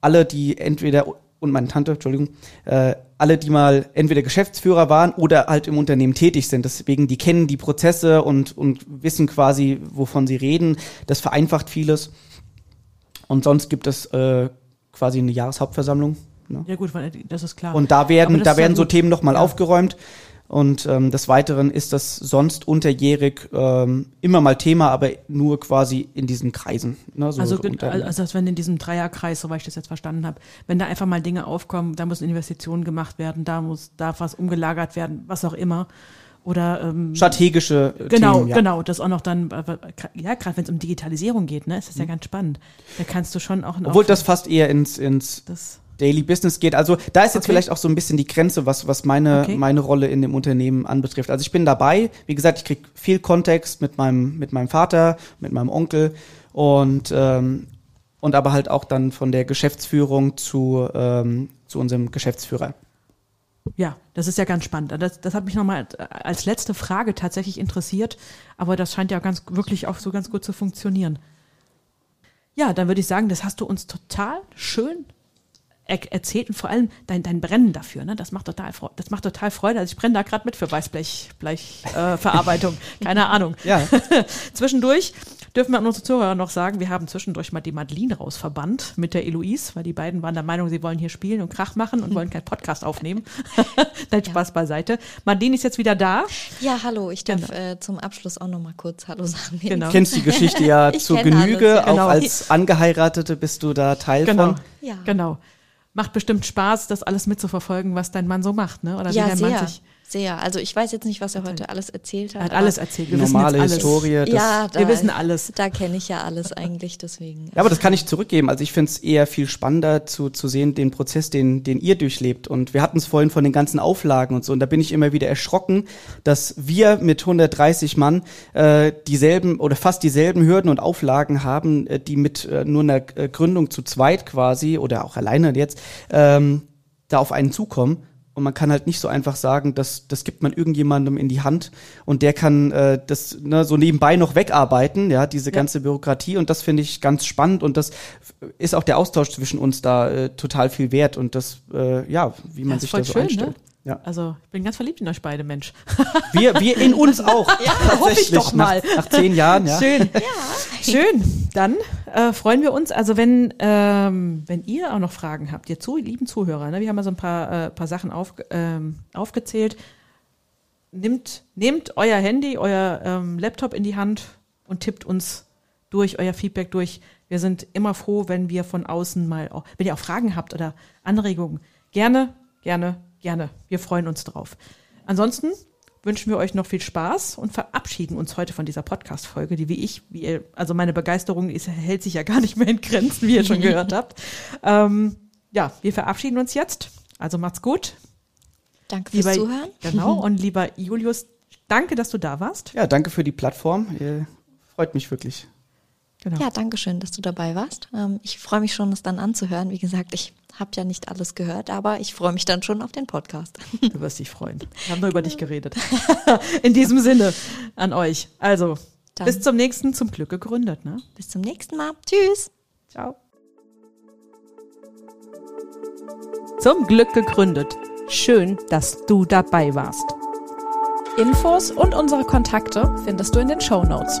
Speaker 3: alle, die entweder und meine Tante, Entschuldigung, äh, alle, die mal entweder Geschäftsführer waren oder halt im Unternehmen tätig sind. Deswegen, die kennen die Prozesse und, und wissen quasi, wovon sie reden. Das vereinfacht vieles. Und sonst gibt es äh, quasi eine Jahreshauptversammlung,
Speaker 2: Ne? Ja gut, das ist klar.
Speaker 3: Und da werden, da werden so Themen nochmal ja. aufgeräumt. Und ähm, des Weiteren ist das sonst unterjährig ähm, immer mal Thema, aber nur quasi in diesen Kreisen.
Speaker 2: Ne, so also, also wenn in diesem Dreierkreis, soweit ich das jetzt verstanden habe, wenn da einfach mal Dinge aufkommen, da müssen Investitionen gemacht werden, da muss, darf was umgelagert werden, was auch immer. Oder ähm,
Speaker 3: strategische
Speaker 2: genau, Themen, ja. genau, das auch noch dann, ja, gerade wenn es um Digitalisierung geht, ne, ist das mhm. ja ganz spannend. Da kannst du schon auch
Speaker 3: Obwohl das fast eher ins, ins das Daily Business geht. Also da ist jetzt okay. vielleicht auch so ein bisschen die Grenze, was, was meine, okay. meine Rolle in dem Unternehmen anbetrifft. Also ich bin dabei, wie gesagt, ich krieg viel Kontext mit meinem, mit meinem Vater, mit meinem Onkel und, ähm, und aber halt auch dann von der Geschäftsführung zu, ähm, zu unserem Geschäftsführer.
Speaker 2: Ja, das ist ja ganz spannend. Das, das hat mich nochmal als letzte Frage tatsächlich interessiert, aber das scheint ja ganz wirklich auch so ganz gut zu funktionieren. Ja, dann würde ich sagen, das hast du uns total schön er erzählt und vor allem dein, dein Brennen dafür, ne? Das macht total, das macht total Freude. Also ich brenne da gerade mit für Weißblechverarbeitung. Äh, Keine Ahnung. Ja. Zwischendurch dürfen wir an unsere Zuhörer noch sagen, wir haben zwischendurch mal die Madeline rausverbannt mit der Eloise, weil die beiden waren der Meinung, sie wollen hier spielen und Krach machen und wollen keinen Podcast aufnehmen. Dein ja. Spaß beiseite. Madeline ist jetzt wieder da.
Speaker 1: Ja, hallo, ich darf genau. äh, zum Abschluss auch noch mal kurz Hallo sagen.
Speaker 3: Genau. Du kennst die Geschichte ja zur Genüge, alles, ja. auch genau. als Angeheiratete bist du da Teil
Speaker 2: genau.
Speaker 3: von.
Speaker 2: Ja. Genau macht bestimmt Spaß, das alles mitzuverfolgen, was dein Mann so macht, ne?
Speaker 1: Oder ja, wie dein sehr. Mann sich sehr. Also ich weiß jetzt nicht, was er heute alles erzählt hat.
Speaker 2: Er hat alles erzählt.
Speaker 3: Wir Normale wissen Historie.
Speaker 1: ja,
Speaker 2: da, wir wissen alles.
Speaker 1: Da kenne ich ja alles eigentlich, deswegen.
Speaker 3: Ja, aber das kann ich zurückgeben. Also ich finde es eher viel spannender zu, zu sehen, den Prozess, den, den ihr durchlebt. Und wir hatten es vorhin von den ganzen Auflagen und so. Und da bin ich immer wieder erschrocken, dass wir mit 130 Mann äh, dieselben oder fast dieselben Hürden und Auflagen haben, äh, die mit äh, nur einer äh, Gründung zu zweit quasi oder auch alleine jetzt ähm, da auf einen zukommen. Und man kann halt nicht so einfach sagen, dass das gibt man irgendjemandem in die Hand und der kann äh, das ne, so nebenbei noch wegarbeiten, ja, diese ganze Bürokratie. Und das finde ich ganz spannend und das ist auch der Austausch zwischen uns da äh, total viel wert und das, äh, ja, wie man ja, sich da so schön, einstellt. Ne?
Speaker 2: Ja. Also ich bin ganz verliebt in euch beide, Mensch.
Speaker 3: Wir, wir in uns auch.
Speaker 2: ja, hoffe ich doch mal.
Speaker 3: Nach, nach zehn Jahren, ja.
Speaker 2: Schön. Ja. Schön. Dann äh, freuen wir uns. Also wenn, ähm, wenn ihr auch noch Fragen habt, ihr zu, lieben Zuhörer, ne, wir haben mal so ein paar, äh, paar Sachen auf, ähm, aufgezählt. Nimmt, nehmt euer Handy, euer ähm, Laptop in die Hand und tippt uns durch euer Feedback durch. Wir sind immer froh, wenn wir von außen mal, auch, wenn ihr auch Fragen habt oder Anregungen, gerne, gerne gerne. Wir freuen uns drauf. Ansonsten wünschen wir euch noch viel Spaß und verabschieden uns heute von dieser Podcast-Folge, die wie ich, wie ihr, also meine Begeisterung ist, hält sich ja gar nicht mehr in Grenzen, wie ihr schon gehört habt. Ähm, ja, wir verabschieden uns jetzt. Also macht's gut.
Speaker 1: Danke fürs lieber, Zuhören.
Speaker 2: Genau. Und lieber Julius, danke, dass du da warst.
Speaker 3: Ja, danke für die Plattform. Ihr freut mich wirklich.
Speaker 1: Genau. Ja, danke schön, dass du dabei warst. Ähm, ich freue mich schon, es dann anzuhören. Wie gesagt, ich habe ja nicht alles gehört, aber ich freue mich dann schon auf den Podcast.
Speaker 2: Du wirst dich freuen. Wir haben nur über dich geredet. In diesem Sinne an euch. Also, dann. bis zum nächsten Zum Glück gegründet. Ne?
Speaker 1: Bis zum nächsten Mal. Tschüss.
Speaker 2: Ciao. Zum Glück gegründet. Schön, dass du dabei warst.
Speaker 4: Infos und unsere Kontakte findest du in den Show Notes.